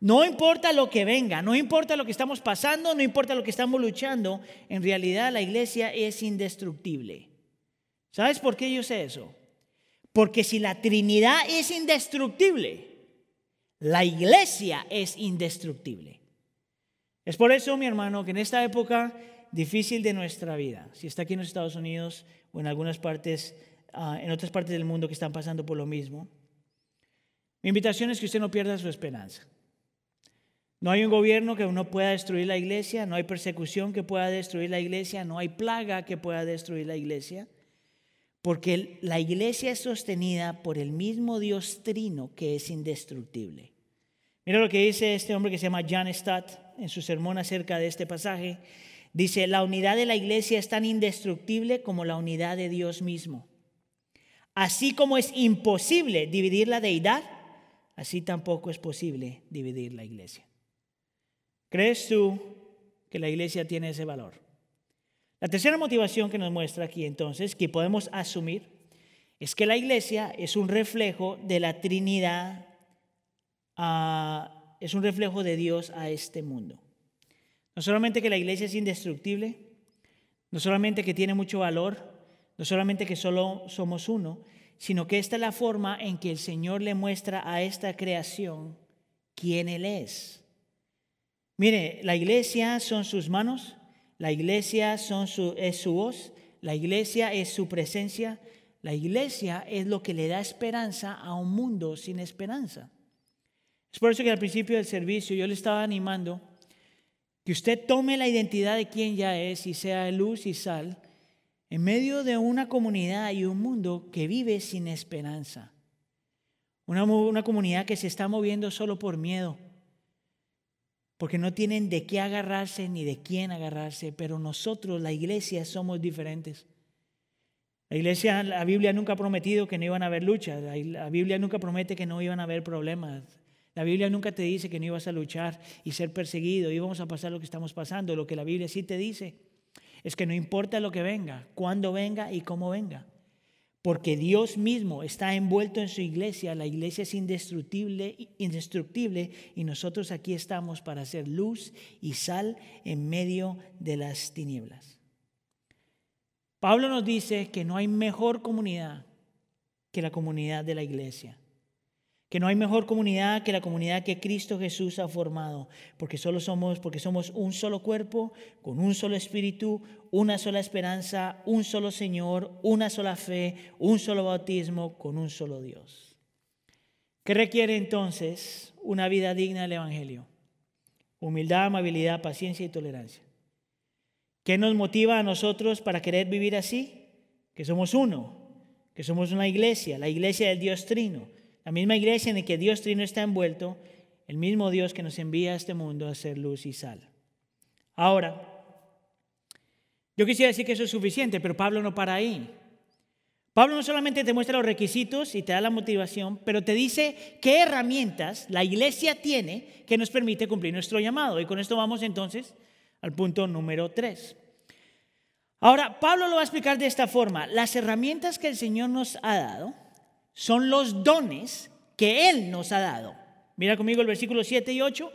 no importa lo que venga, no importa lo que estamos pasando, no importa lo que estamos luchando, en realidad la iglesia es indestructible. ¿Sabes por qué yo sé eso? Porque si la Trinidad es indestructible, la iglesia es indestructible. Es por eso, mi hermano, que en esta época difícil de nuestra vida, si está aquí en los Estados Unidos o en algunas partes, ah, en otras partes del mundo que están pasando por lo mismo, mi invitación es que usted no pierda su esperanza. No hay un gobierno que no pueda destruir la iglesia, no hay persecución que pueda destruir la iglesia, no hay plaga que pueda destruir la iglesia, porque la iglesia es sostenida por el mismo Dios trino que es indestructible. Mira lo que dice este hombre que se llama John Stott en su sermón acerca de este pasaje. Dice, la unidad de la iglesia es tan indestructible como la unidad de Dios mismo. Así como es imposible dividir la deidad, así tampoco es posible dividir la iglesia. ¿Crees tú que la iglesia tiene ese valor? La tercera motivación que nos muestra aquí entonces, que podemos asumir, es que la iglesia es un reflejo de la Trinidad, es un reflejo de Dios a este mundo. No solamente que la iglesia es indestructible, no solamente que tiene mucho valor, no solamente que solo somos uno, sino que esta es la forma en que el Señor le muestra a esta creación quién Él es. Mire, la iglesia son sus manos, la iglesia son su, es su voz, la iglesia es su presencia, la iglesia es lo que le da esperanza a un mundo sin esperanza. Es por eso que al principio del servicio yo le estaba animando que usted tome la identidad de quien ya es y sea luz y sal en medio de una comunidad y un mundo que vive sin esperanza. Una, una comunidad que se está moviendo solo por miedo porque no tienen de qué agarrarse ni de quién agarrarse, pero nosotros, la iglesia, somos diferentes. La iglesia, la Biblia nunca ha prometido que no iban a haber luchas, la Biblia nunca promete que no iban a haber problemas, la Biblia nunca te dice que no ibas a luchar y ser perseguido, íbamos a pasar lo que estamos pasando, lo que la Biblia sí te dice es que no importa lo que venga, cuándo venga y cómo venga porque Dios mismo está envuelto en su iglesia, la iglesia es indestructible, indestructible y nosotros aquí estamos para hacer luz y sal en medio de las tinieblas. Pablo nos dice que no hay mejor comunidad que la comunidad de la iglesia que no hay mejor comunidad que la comunidad que Cristo Jesús ha formado, porque solo somos porque somos un solo cuerpo, con un solo espíritu, una sola esperanza, un solo Señor, una sola fe, un solo bautismo con un solo Dios. ¿Qué requiere entonces una vida digna del evangelio? Humildad, amabilidad, paciencia y tolerancia. ¿Qué nos motiva a nosotros para querer vivir así? Que somos uno, que somos una iglesia, la iglesia del Dios Trino la misma iglesia en la que Dios Trino está envuelto, el mismo Dios que nos envía a este mundo a ser luz y sal. Ahora, yo quisiera decir que eso es suficiente, pero Pablo no para ahí. Pablo no solamente te muestra los requisitos y te da la motivación, pero te dice qué herramientas la iglesia tiene que nos permite cumplir nuestro llamado. Y con esto vamos entonces al punto número tres. Ahora, Pablo lo va a explicar de esta forma. Las herramientas que el Señor nos ha dado son los dones que Él nos ha dado. Mira conmigo el versículo 7 y 8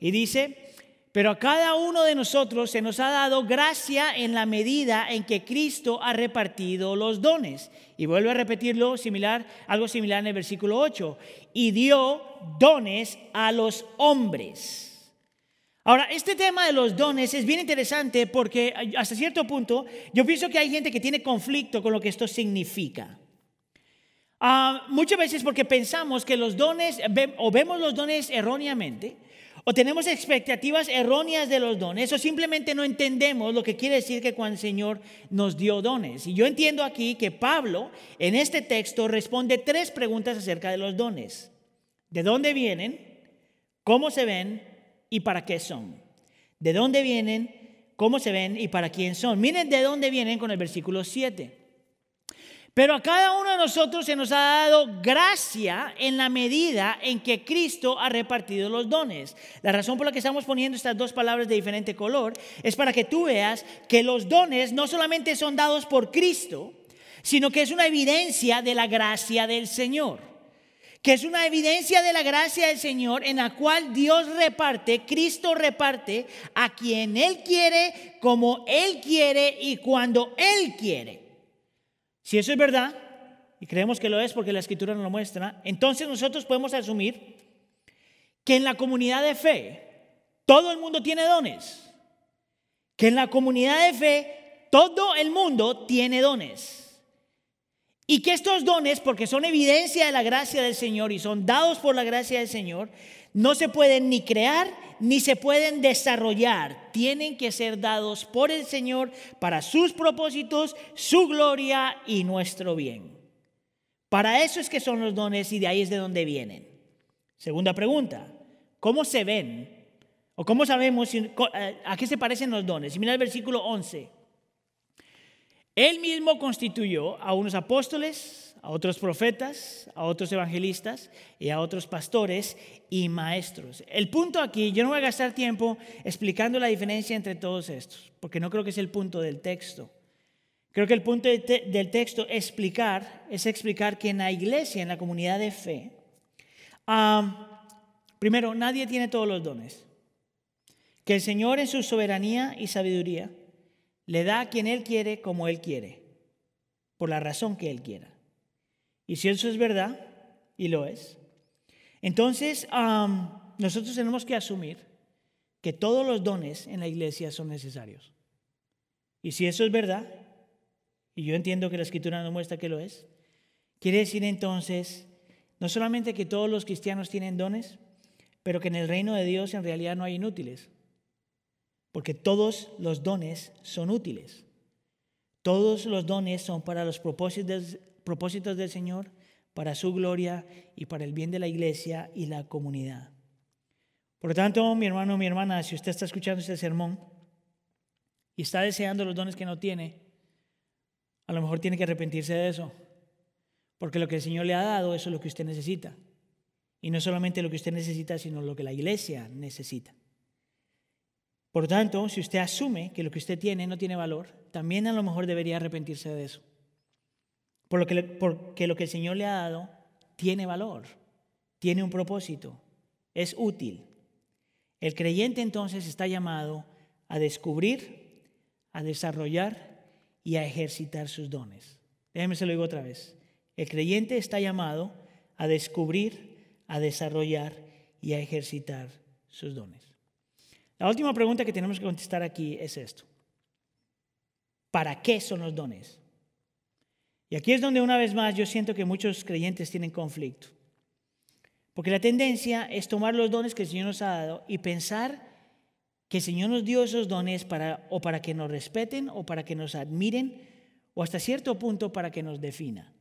y dice, Pero a cada uno de nosotros se nos ha dado gracia en la medida en que Cristo ha repartido los dones. Y vuelvo a repetirlo similar, algo similar en el versículo 8. Y dio dones a los hombres. Ahora, este tema de los dones es bien interesante porque hasta cierto punto yo pienso que hay gente que tiene conflicto con lo que esto significa. Ah, muchas veces porque pensamos que los dones, o vemos los dones erróneamente, o tenemos expectativas erróneas de los dones, o simplemente no entendemos lo que quiere decir que cuando el Señor nos dio dones. Y yo entiendo aquí que Pablo en este texto responde tres preguntas acerca de los dones. ¿De dónde vienen? ¿Cómo se ven? ¿Y para qué son? ¿De dónde vienen? ¿Cómo se ven? ¿Y para quién son? Miren de dónde vienen con el versículo 7. Pero a cada uno de nosotros se nos ha dado gracia en la medida en que Cristo ha repartido los dones. La razón por la que estamos poniendo estas dos palabras de diferente color es para que tú veas que los dones no solamente son dados por Cristo, sino que es una evidencia de la gracia del Señor. Que es una evidencia de la gracia del Señor en la cual Dios reparte, Cristo reparte a quien Él quiere, como Él quiere y cuando Él quiere. Si eso es verdad, y creemos que lo es porque la escritura nos lo muestra, entonces nosotros podemos asumir que en la comunidad de fe todo el mundo tiene dones. Que en la comunidad de fe todo el mundo tiene dones. Y que estos dones, porque son evidencia de la gracia del Señor y son dados por la gracia del Señor, no se pueden ni crear ni se pueden desarrollar. Tienen que ser dados por el Señor para sus propósitos, su gloria y nuestro bien. Para eso es que son los dones y de ahí es de donde vienen. Segunda pregunta, ¿cómo se ven? ¿O cómo sabemos eh, a qué se parecen los dones? Y mira el versículo 11. Él mismo constituyó a unos apóstoles, a otros profetas, a otros evangelistas y a otros pastores y maestros. El punto aquí, yo no voy a gastar tiempo explicando la diferencia entre todos estos, porque no creo que es el punto del texto. Creo que el punto del texto explicar, es explicar que en la iglesia, en la comunidad de fe, primero, nadie tiene todos los dones. Que el Señor en su soberanía y sabiduría le da a quien Él quiere como Él quiere, por la razón que Él quiera. Y si eso es verdad, y lo es, entonces nosotros tenemos que asumir que todos los dones en la iglesia son necesarios. Y si eso es verdad, y yo entiendo que la escritura nos muestra que lo es, quiere decir entonces no solamente que todos los cristianos tienen dones, pero que en el reino de Dios en realidad no hay inútiles, porque todos los dones son útiles. Todos los dones son para los propósitos, del Señor, para su gloria y para el bien de la iglesia y la comunidad. Por lo tanto, mi hermano, mi hermana, si usted está escuchando este sermón y está deseando los dones que no tiene, a lo mejor tiene que arrepentirse de eso, porque lo que el Señor le ha dado, eso es lo que usted necesita. Y no solamente lo que usted necesita, sino lo que la iglesia necesita. Por lo tanto, si usted asume que lo que usted tiene no tiene valor, también a lo mejor debería arrepentirse de eso. Por lo que, porque lo que el Señor le ha dado tiene valor, tiene un propósito, es útil. El creyente entonces está llamado a descubrir, a desarrollar y a ejercitar sus dones. Déjeme se lo digo otra vez. El creyente está llamado a descubrir, a desarrollar y a ejercitar sus dones. La última pregunta que tenemos que contestar aquí es esto. ¿Para qué son los dones? Y aquí es donde una vez más yo siento que muchos creyentes tienen conflicto. Porque la tendencia es tomar los dones que el Señor nos ha dado y pensar que el Señor nos dio esos dones para, o para que nos respeten o para que nos admiren o hasta cierto punto para que nos defina.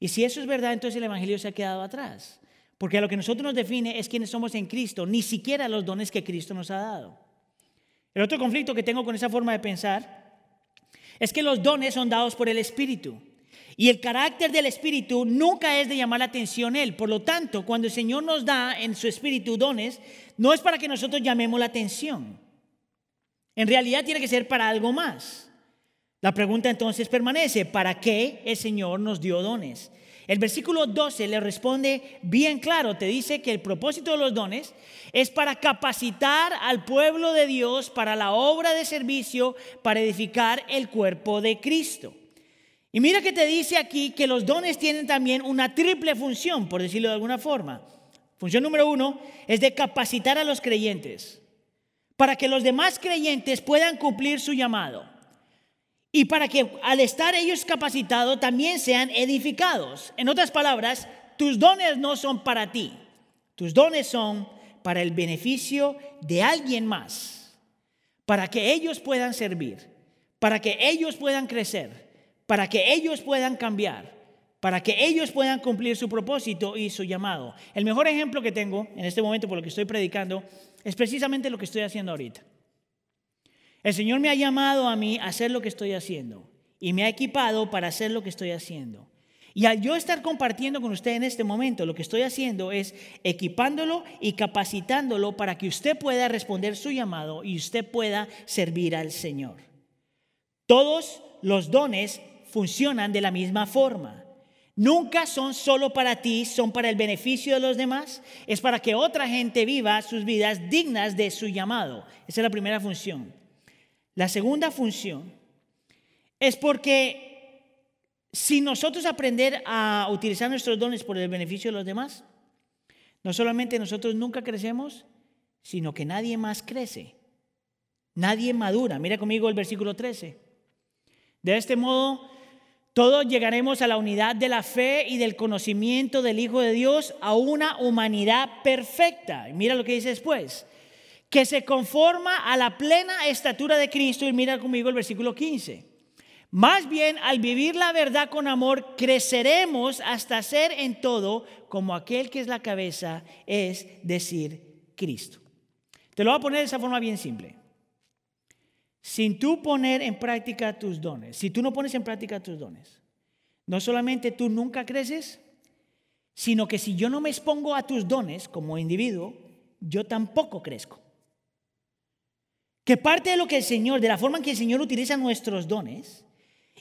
Y si eso es verdad, entonces el Evangelio se ha quedado atrás. Porque lo que nosotros nos define es quiénes somos en Cristo, ni siquiera los dones que Cristo nos ha dado. El otro conflicto que tengo con esa forma de pensar es que los dones son dados por el Espíritu. Y el carácter del Espíritu nunca es de llamar la atención Él. Por lo tanto, cuando el Señor nos da en su Espíritu dones, no es para que nosotros llamemos la atención. En realidad tiene que ser para algo más. La pregunta entonces permanece, ¿para qué el Señor nos dio dones? El versículo 12 le responde bien claro, te dice que el propósito de los dones es para capacitar al pueblo de Dios para la obra de servicio, para edificar el cuerpo de Cristo. Y mira que te dice aquí que los dones tienen también una triple función, por decirlo de alguna forma. Función número uno es de capacitar a los creyentes para que los demás creyentes puedan cumplir su llamado y para que al estar ellos capacitados también sean edificados. En otras palabras, tus dones no son para ti, tus dones son para el beneficio de alguien más, para que ellos puedan servir, para que ellos puedan crecer, para que ellos puedan cambiar, para que ellos puedan cumplir su propósito y su llamado. El mejor ejemplo que tengo en este momento por lo que estoy predicando es precisamente lo que estoy haciendo ahorita. El Señor me ha llamado a mí a hacer lo que estoy haciendo y me ha equipado para hacer lo que estoy haciendo. Y al yo estar compartiendo con usted en este momento, lo que estoy haciendo es equipándolo y capacitándolo para que usted pueda responder su llamado y usted pueda servir al Señor. Todos los dones funcionan de la misma forma. Nunca son solo para ti, son para el beneficio de los demás. Es para que otra gente viva sus vidas dignas de su llamado. Esa es la primera función. La segunda función es porque si nosotros aprender a utilizar nuestros dones por el beneficio de los demás, no solamente nosotros nunca crecemos, sino que nadie más crece. Nadie madura. Mira conmigo el versículo 13. De este modo, todos llegaremos a la unidad de la fe y del conocimiento del Hijo de Dios, a una humanidad perfecta. Mira lo que dice después que se conforma a la plena estatura de Cristo. Y mira conmigo el versículo 15. Más bien, al vivir la verdad con amor, creceremos hasta ser en todo como aquel que es la cabeza, es decir, Cristo. Te lo voy a poner de esa forma bien simple. Sin tú poner en práctica tus dones, si tú no pones en práctica tus dones, no solamente tú nunca creces, sino que si yo no me expongo a tus dones como individuo, yo tampoco crezco. Que parte de lo que el Señor, de la forma en que el Señor utiliza nuestros dones,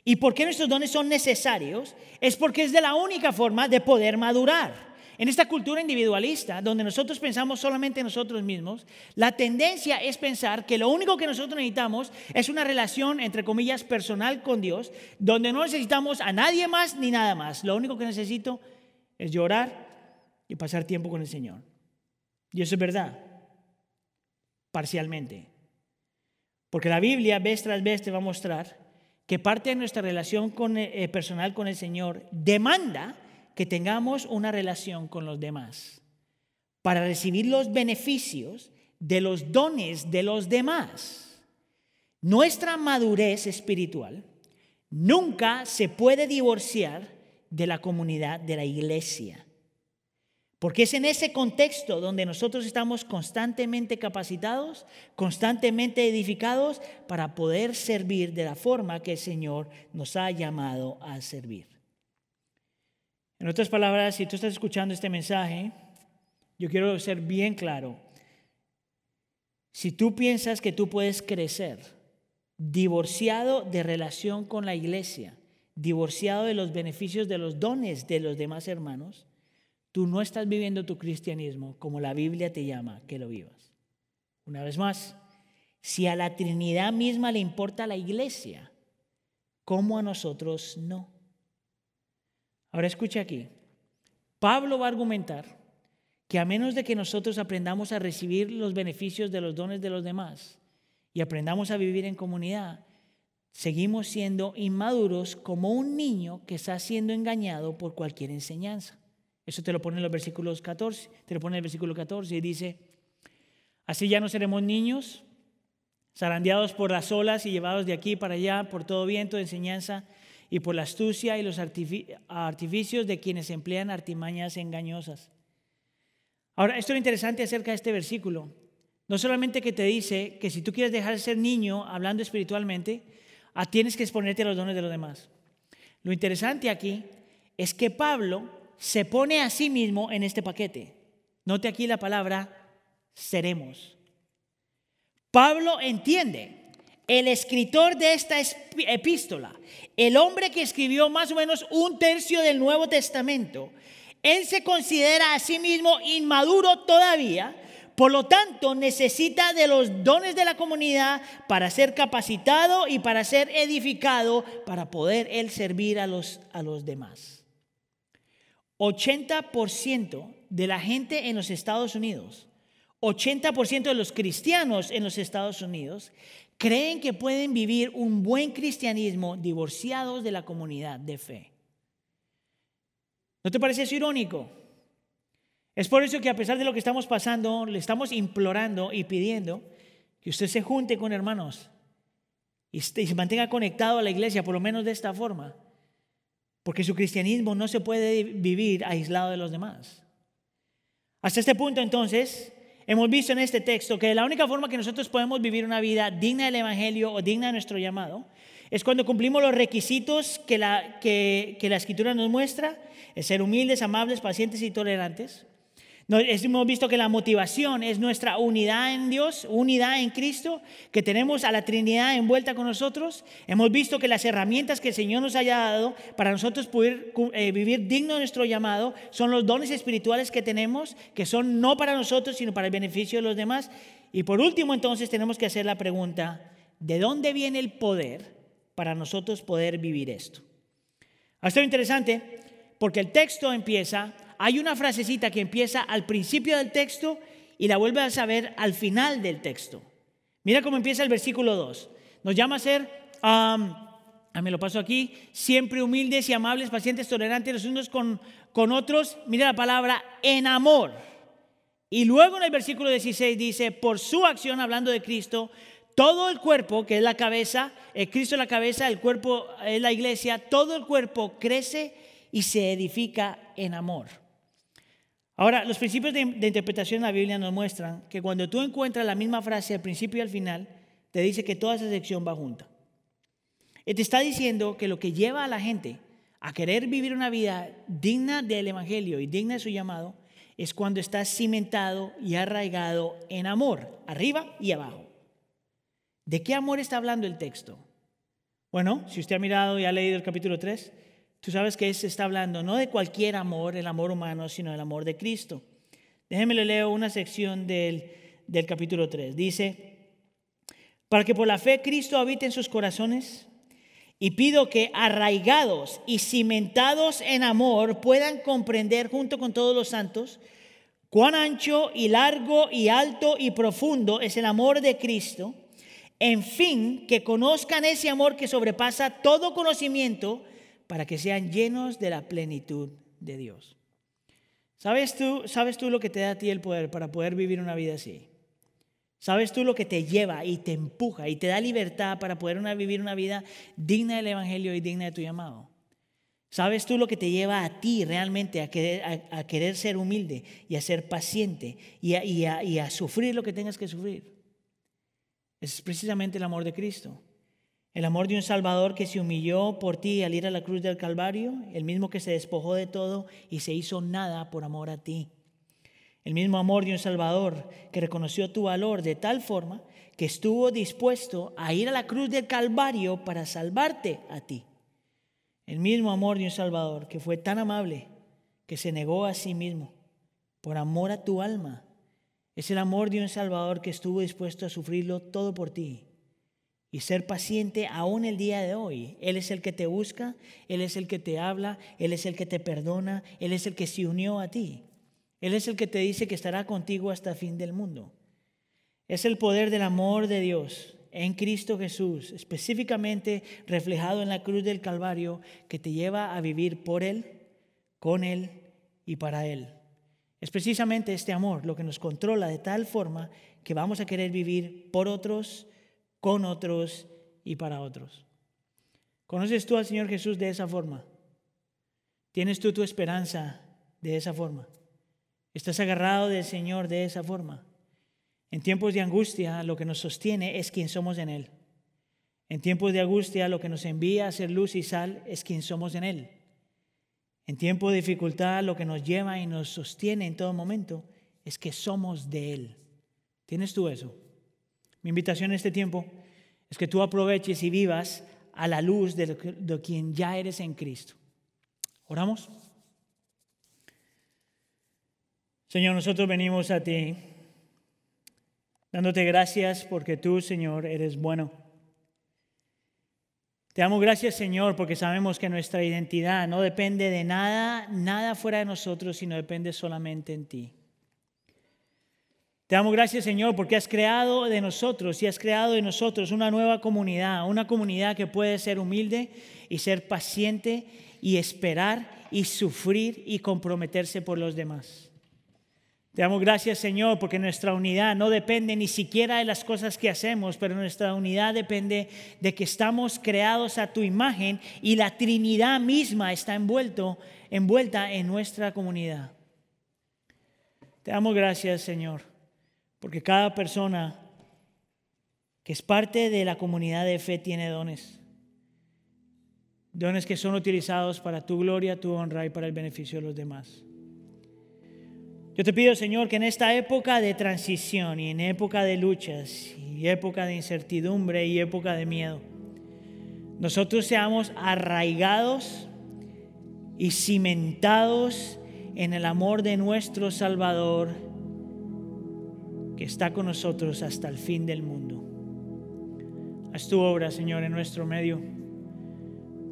y por qué nuestros dones son necesarios, es porque es de la única forma de poder madurar. En esta cultura individualista, donde nosotros pensamos solamente en nosotros mismos, la tendencia es pensar que lo único que nosotros necesitamos es una relación, entre comillas, personal con Dios, donde no necesitamos a nadie más ni nada más. Lo único que necesito es llorar y pasar tiempo con el Señor. Y eso es verdad, parcialmente. Porque la Biblia vez tras vez te va a mostrar que parte de nuestra relación eh, eh, personal con el Señor demanda que tengamos una relación con los demás para recibir los beneficios de los dones de los demás. Nuestra madurez espiritual nunca se puede divorciar de la comunidad de la iglesia. Porque es en ese contexto donde nosotros estamos constantemente capacitados, constantemente edificados para poder servir de la forma que el Señor nos ha llamado a servir. En otras palabras, si tú estás escuchando este mensaje, yo quiero ser bien claro. Si tú piensas que tú puedes crecer divorciado de relación con la iglesia, divorciado de los beneficios de los dones de los demás hermanos, Tú no estás viviendo tu cristianismo como la Biblia te llama que lo vivas. Una vez más, si a la Trinidad misma le importa la iglesia, ¿cómo a nosotros no? Ahora escucha aquí. Pablo va a argumentar que a menos de que nosotros aprendamos a recibir los beneficios de los dones de los demás y aprendamos a vivir en comunidad, seguimos siendo inmaduros como un niño que está siendo engañado por cualquier enseñanza. Eso te lo pone en los versículos 14, te lo pone el versículo 14 y dice, así ya no seremos niños, zarandeados por las olas y llevados de aquí para allá por todo viento de enseñanza y por la astucia y los artificios de quienes emplean artimañas engañosas. Ahora, esto es lo interesante acerca de este versículo. No solamente que te dice que si tú quieres dejar de ser niño hablando espiritualmente, ah, tienes que exponerte a los dones de los demás. Lo interesante aquí es que Pablo se pone a sí mismo en este paquete. Note aquí la palabra seremos. Pablo entiende el escritor de esta epístola, el hombre que escribió más o menos un tercio del Nuevo Testamento, él se considera a sí mismo inmaduro todavía, por lo tanto necesita de los dones de la comunidad para ser capacitado y para ser edificado, para poder él servir a los, a los demás. 80% de la gente en los Estados Unidos, 80% de los cristianos en los Estados Unidos creen que pueden vivir un buen cristianismo divorciados de la comunidad de fe. ¿No te parece eso irónico? Es por eso que a pesar de lo que estamos pasando, le estamos implorando y pidiendo que usted se junte con hermanos y este- se mantenga conectado a la iglesia, por lo menos de esta forma. Porque su cristianismo no se puede vivir aislado de los demás. Hasta este punto entonces, hemos visto en este texto que la única forma que nosotros podemos vivir una vida digna del Evangelio o digna de nuestro llamado es cuando cumplimos los requisitos que la, que, la Escritura nos muestra, es ser humildes, amables, pacientes y tolerantes. Hemos visto que la motivación es nuestra unidad en Dios, unidad en Cristo, que tenemos a la Trinidad envuelta con nosotros. Hemos visto que las herramientas que el Señor nos haya dado para nosotros poder eh, vivir digno de nuestro llamado son los dones espirituales que tenemos, que son no para nosotros, sino para el beneficio de los demás. Y por último, entonces, tenemos que hacer la pregunta, ¿de dónde viene el poder para nosotros poder vivir esto? Esto es interesante porque el texto empieza, hay una frasecita que empieza al principio del texto y la vuelve a saber al final del texto. Mira cómo empieza el versículo 2. Nos llama a ser, um, me lo paso aquí, siempre humildes y amables, pacientes, tolerantes los unos con, con otros. Mira la palabra en amor. Y luego en el versículo 16 dice, por su acción, hablando de Cristo, todo el cuerpo, que es la cabeza, eh, Cristo es la cabeza, el cuerpo es la iglesia, todo el cuerpo crece y se edifica en amor. Ahora, los principios de, de interpretación en la Biblia nos muestran que cuando tú encuentras la misma frase al principio y al final, te dice que toda esa sección va junta. Y te está diciendo que lo que lleva a la gente a querer vivir una vida digna del Evangelio y digna de su llamado es cuando está cimentado y arraigado en amor, arriba y abajo. ¿De qué amor está hablando el texto? Bueno, si usted ha mirado y ha leído el capítulo 3, tú sabes que se está hablando no de cualquier amor, el amor humano, sino del amor de Cristo. Déjeme le leo una sección del, del capítulo 3. Dice, para que por la fe Cristo habite en sus corazones y pido que arraigados y cimentados en amor puedan comprender junto con todos los santos cuán ancho y largo y alto y profundo es el amor de Cristo. En fin, que conozcan ese amor que sobrepasa todo conocimiento para que sean llenos de la plenitud de Dios. ¿Sabes tú, ¿Sabes tú lo que te da a ti el poder para poder vivir una vida así? ¿Sabes tú lo que te lleva y te empuja y te da libertad para poder vivir una vida digna del Evangelio y digna de tu llamado? ¿Sabes tú lo que te lleva a ti realmente a querer, ser humilde y a ser paciente y a- y a sufrir lo que tengas que sufrir? Es precisamente el amor de Cristo. El amor de un Salvador que se humilló por ti al ir a la cruz del Calvario, el mismo que se despojó de todo y se hizo nada por amor a ti. El mismo amor de un Salvador que reconoció tu valor de tal forma que estuvo dispuesto a ir a la cruz del Calvario para salvarte a ti. El mismo amor de un Salvador que fue tan amable que se negó a sí mismo por amor a tu alma. Es el amor de un Salvador que estuvo dispuesto a sufrirlo todo por ti y ser paciente aún el día de hoy. Él es el que te busca, Él es el que te habla, Él es el que te perdona, Él es el que se unió a ti. Él es el que te dice que estará contigo hasta el fin del mundo. Es el poder del amor de Dios en Cristo Jesús, específicamente reflejado en la cruz del Calvario, que te lleva a vivir por Él, con Él y para Él. Es precisamente este amor lo que nos controla de tal forma que vamos a querer vivir por otros, con otros y para otros. ¿Conoces tú al Señor Jesús de esa forma? ¿Tienes tú tu esperanza de esa forma? ¿Estás agarrado del Señor de esa forma? En tiempos de angustia lo que nos sostiene es quien somos en Él. En tiempos de angustia lo que nos envía a ser luz y sal es quien somos en Él. En tiempo de dificultad lo que nos lleva y nos sostiene en todo momento es que somos de Él. ¿Tienes tú eso? Mi invitación en este tiempo es que tú aproveches y vivas a la luz de, de quien ya eres en Cristo. ¿Oramos? Señor, nosotros venimos a ti dándote gracias porque tú, Señor, eres bueno. Te damos gracias, Señor, porque sabemos que nuestra identidad no depende de nada, nada fuera de nosotros, sino depende solamente en ti. Te damos gracias, Señor, porque has creado de nosotros y has creado de nosotros una nueva comunidad, una comunidad que puede ser humilde y ser paciente y esperar y sufrir y comprometerse por los demás. Te damos gracias, Señor, porque nuestra unidad no depende ni siquiera de las cosas que hacemos, pero nuestra unidad depende de que estamos creados a tu imagen y la Trinidad misma está envuelto, envuelta en nuestra comunidad. Te damos gracias, Señor, porque cada persona que es parte de la comunidad de fe tiene dones. Dones que son utilizados para tu gloria, tu honra y para el beneficio de los demás. Yo te pido, Señor, que en esta época de transición y en época de luchas y época de incertidumbre y época de miedo, nosotros seamos arraigados y cimentados en el amor de nuestro Salvador que está con nosotros hasta el fin del mundo. Haz tu obra, Señor, en nuestro medio.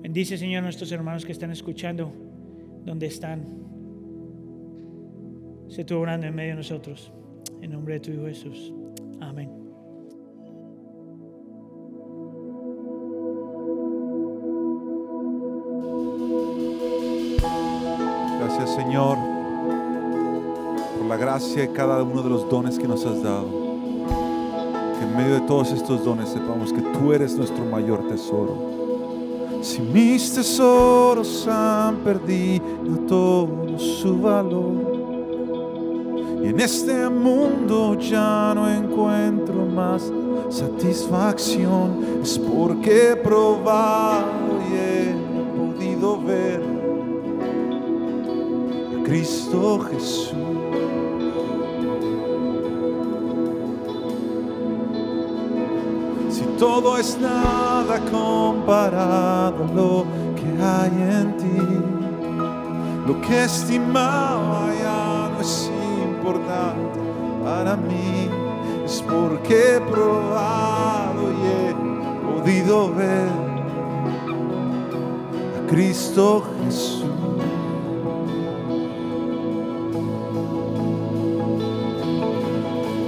Bendice, Señor, a nuestros hermanos que están escuchando donde están. Sé tú orando en medio de nosotros. En nombre de tu Hijo Jesús. Amén. Gracias Señor por la gracia y cada uno de los dones que nos has dado. Que en medio de todos estos dones sepamos que tú eres nuestro mayor tesoro. Si mis tesoros han perdido todo su valor y en este mundo ya no encuentro más satisfacción, es porque he probado y he podido ver a Cristo Jesús. Todo es nada comparado a lo que hay en ti, lo que estimaba ya no es importante para mí, es porque he probado y he podido ver a Cristo Jesús.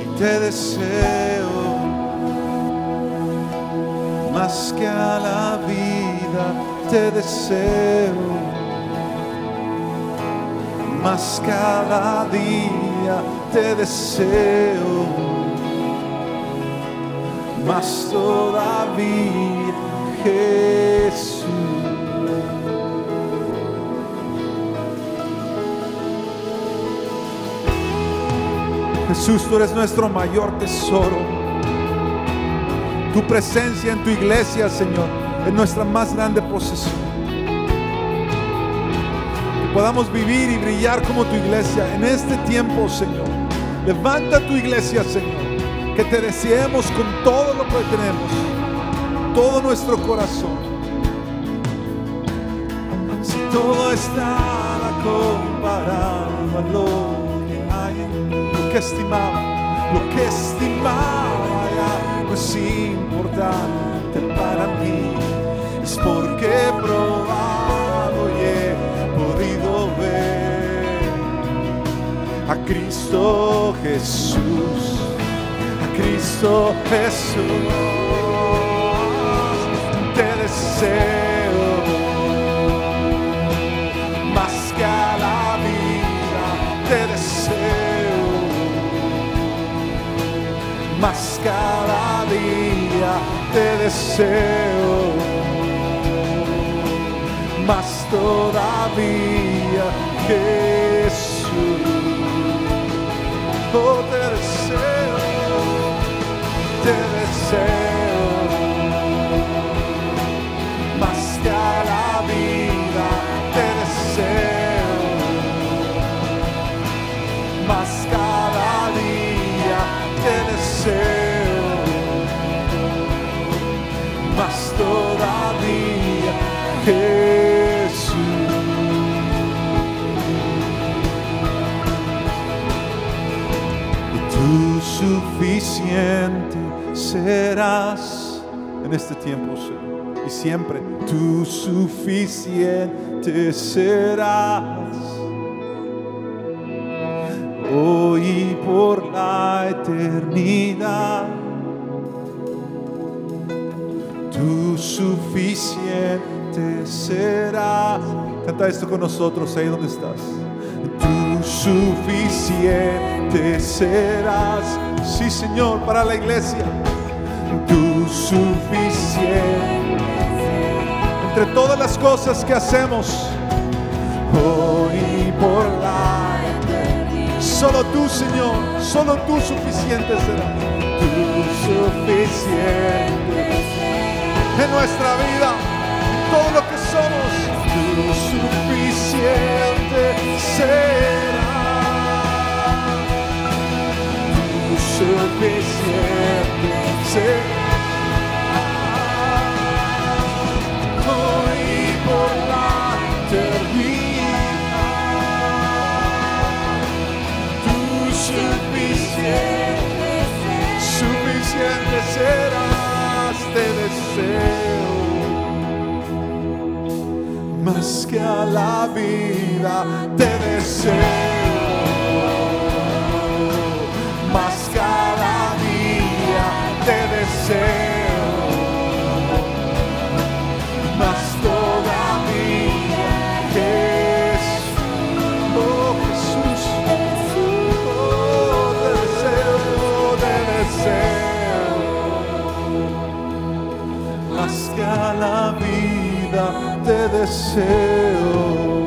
Y te deseo más que a la vida te deseo. Más cada día te deseo. Más todavía Jesús. Jesús, tú eres nuestro mayor tesoro. Tu presencia en tu iglesia, Señor, es nuestra más grande posesión. Que podamos vivir y brillar como tu iglesia en este tiempo, Señor. Levanta tu iglesia, Señor. Que te deseemos con todo lo que tenemos, todo nuestro corazón. Si todo es nada comparado a lo que hay, lo que estimaba, lo que estimaba es importante para mí, es porque he probado y he podido ver a Cristo Jesús, a Cristo Jesús, te deseo día te deseo, más todavía Jesús, oh te deseo, te deseo serás en este tiempo. Y siempre tú suficiente serás. Hoy por la eternidad. Tú suficiente serás. Canta esto con nosotros ahí donde estás. Suficiente serás. Sí, Señor, para la iglesia. Tú suficiente. Entre todas las cosas que hacemos, hoy por la Solo tú, Señor, solo tú suficiente serás. Tú suficiente en nuestra vida, en todo lo que somos. Tú suficiente serás. Suficiente serás. Hoy por la eternidad. Tú suficiente, suficiente serás, te deseo. Más que a la vida te deseo. Deseo.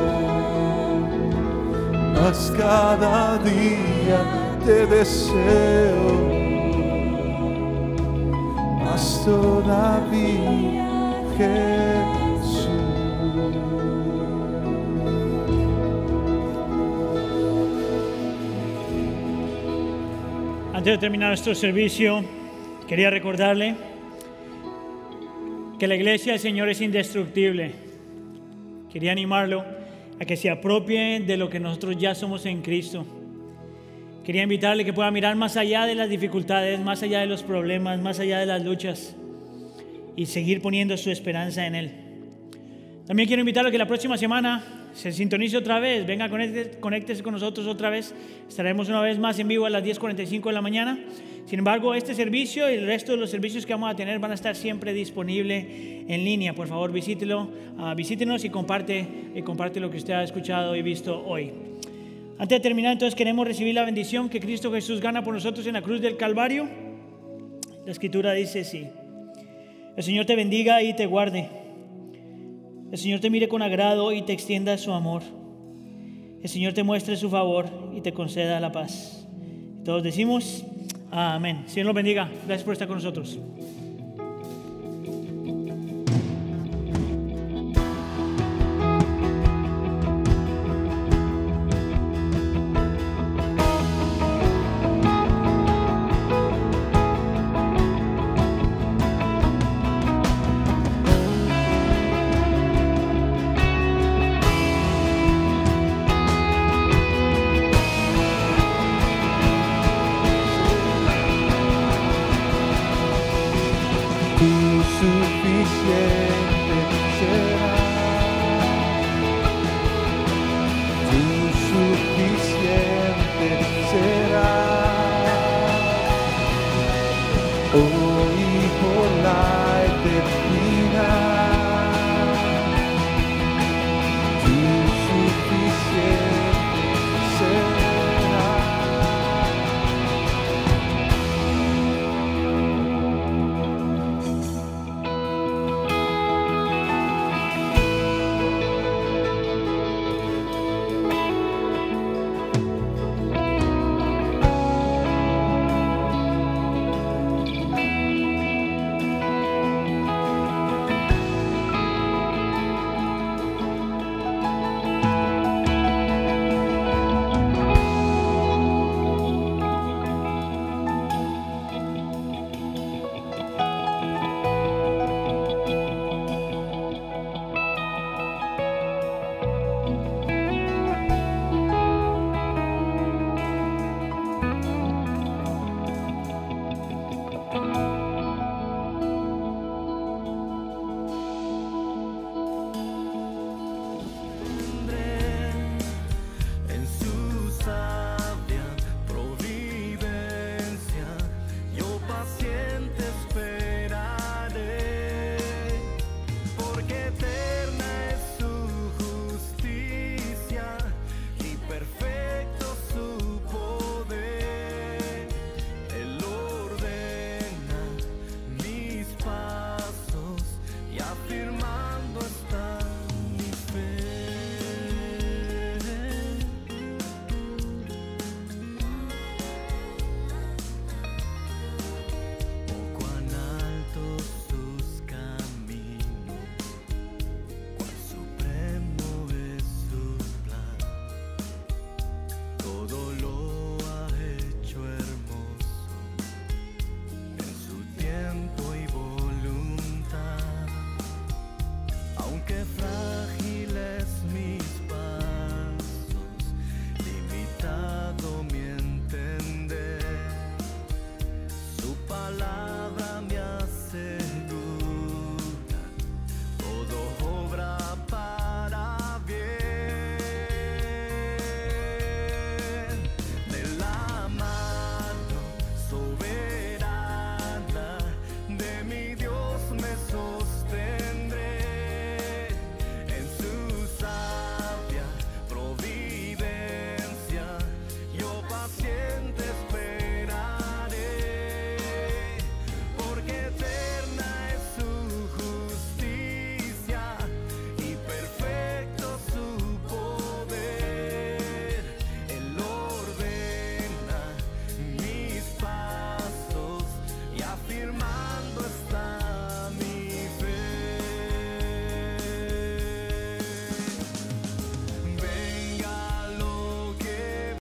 Cada día te deseo. Más todavía Jesús. Antes de terminar nuestro servicio, quería recordarle que la iglesia del Señor es indestructible. Quería animarlo a que se apropie de lo que nosotros ya somos en Cristo. Quería invitarle que pueda mirar más allá de las dificultades, más allá de los problemas, más allá de las luchas y seguir poniendo su esperanza en Él. También quiero invitarlo a que la próxima semana se sintonice otra vez, venga, conéctese, con nosotros otra vez. Estaremos una vez más en vivo a las 10.45 de la mañana. Sin embargo, este servicio y el resto de los servicios que vamos a tener van a estar siempre disponibles en línea. Por favor, visítelo, ah, visítenos y comparte, y comparte lo que usted ha escuchado y visto hoy. Antes de terminar, entonces queremos recibir la bendición que Cristo Jesús gana por nosotros en la cruz del Calvario. La escritura dice así. El Señor te bendiga y te guarde. El Señor te mire con agrado y te extienda su amor. El Señor te muestre su favor y te conceda la paz. Todos decimos, amén. Señor los bendiga. Gracias por estar con nosotros.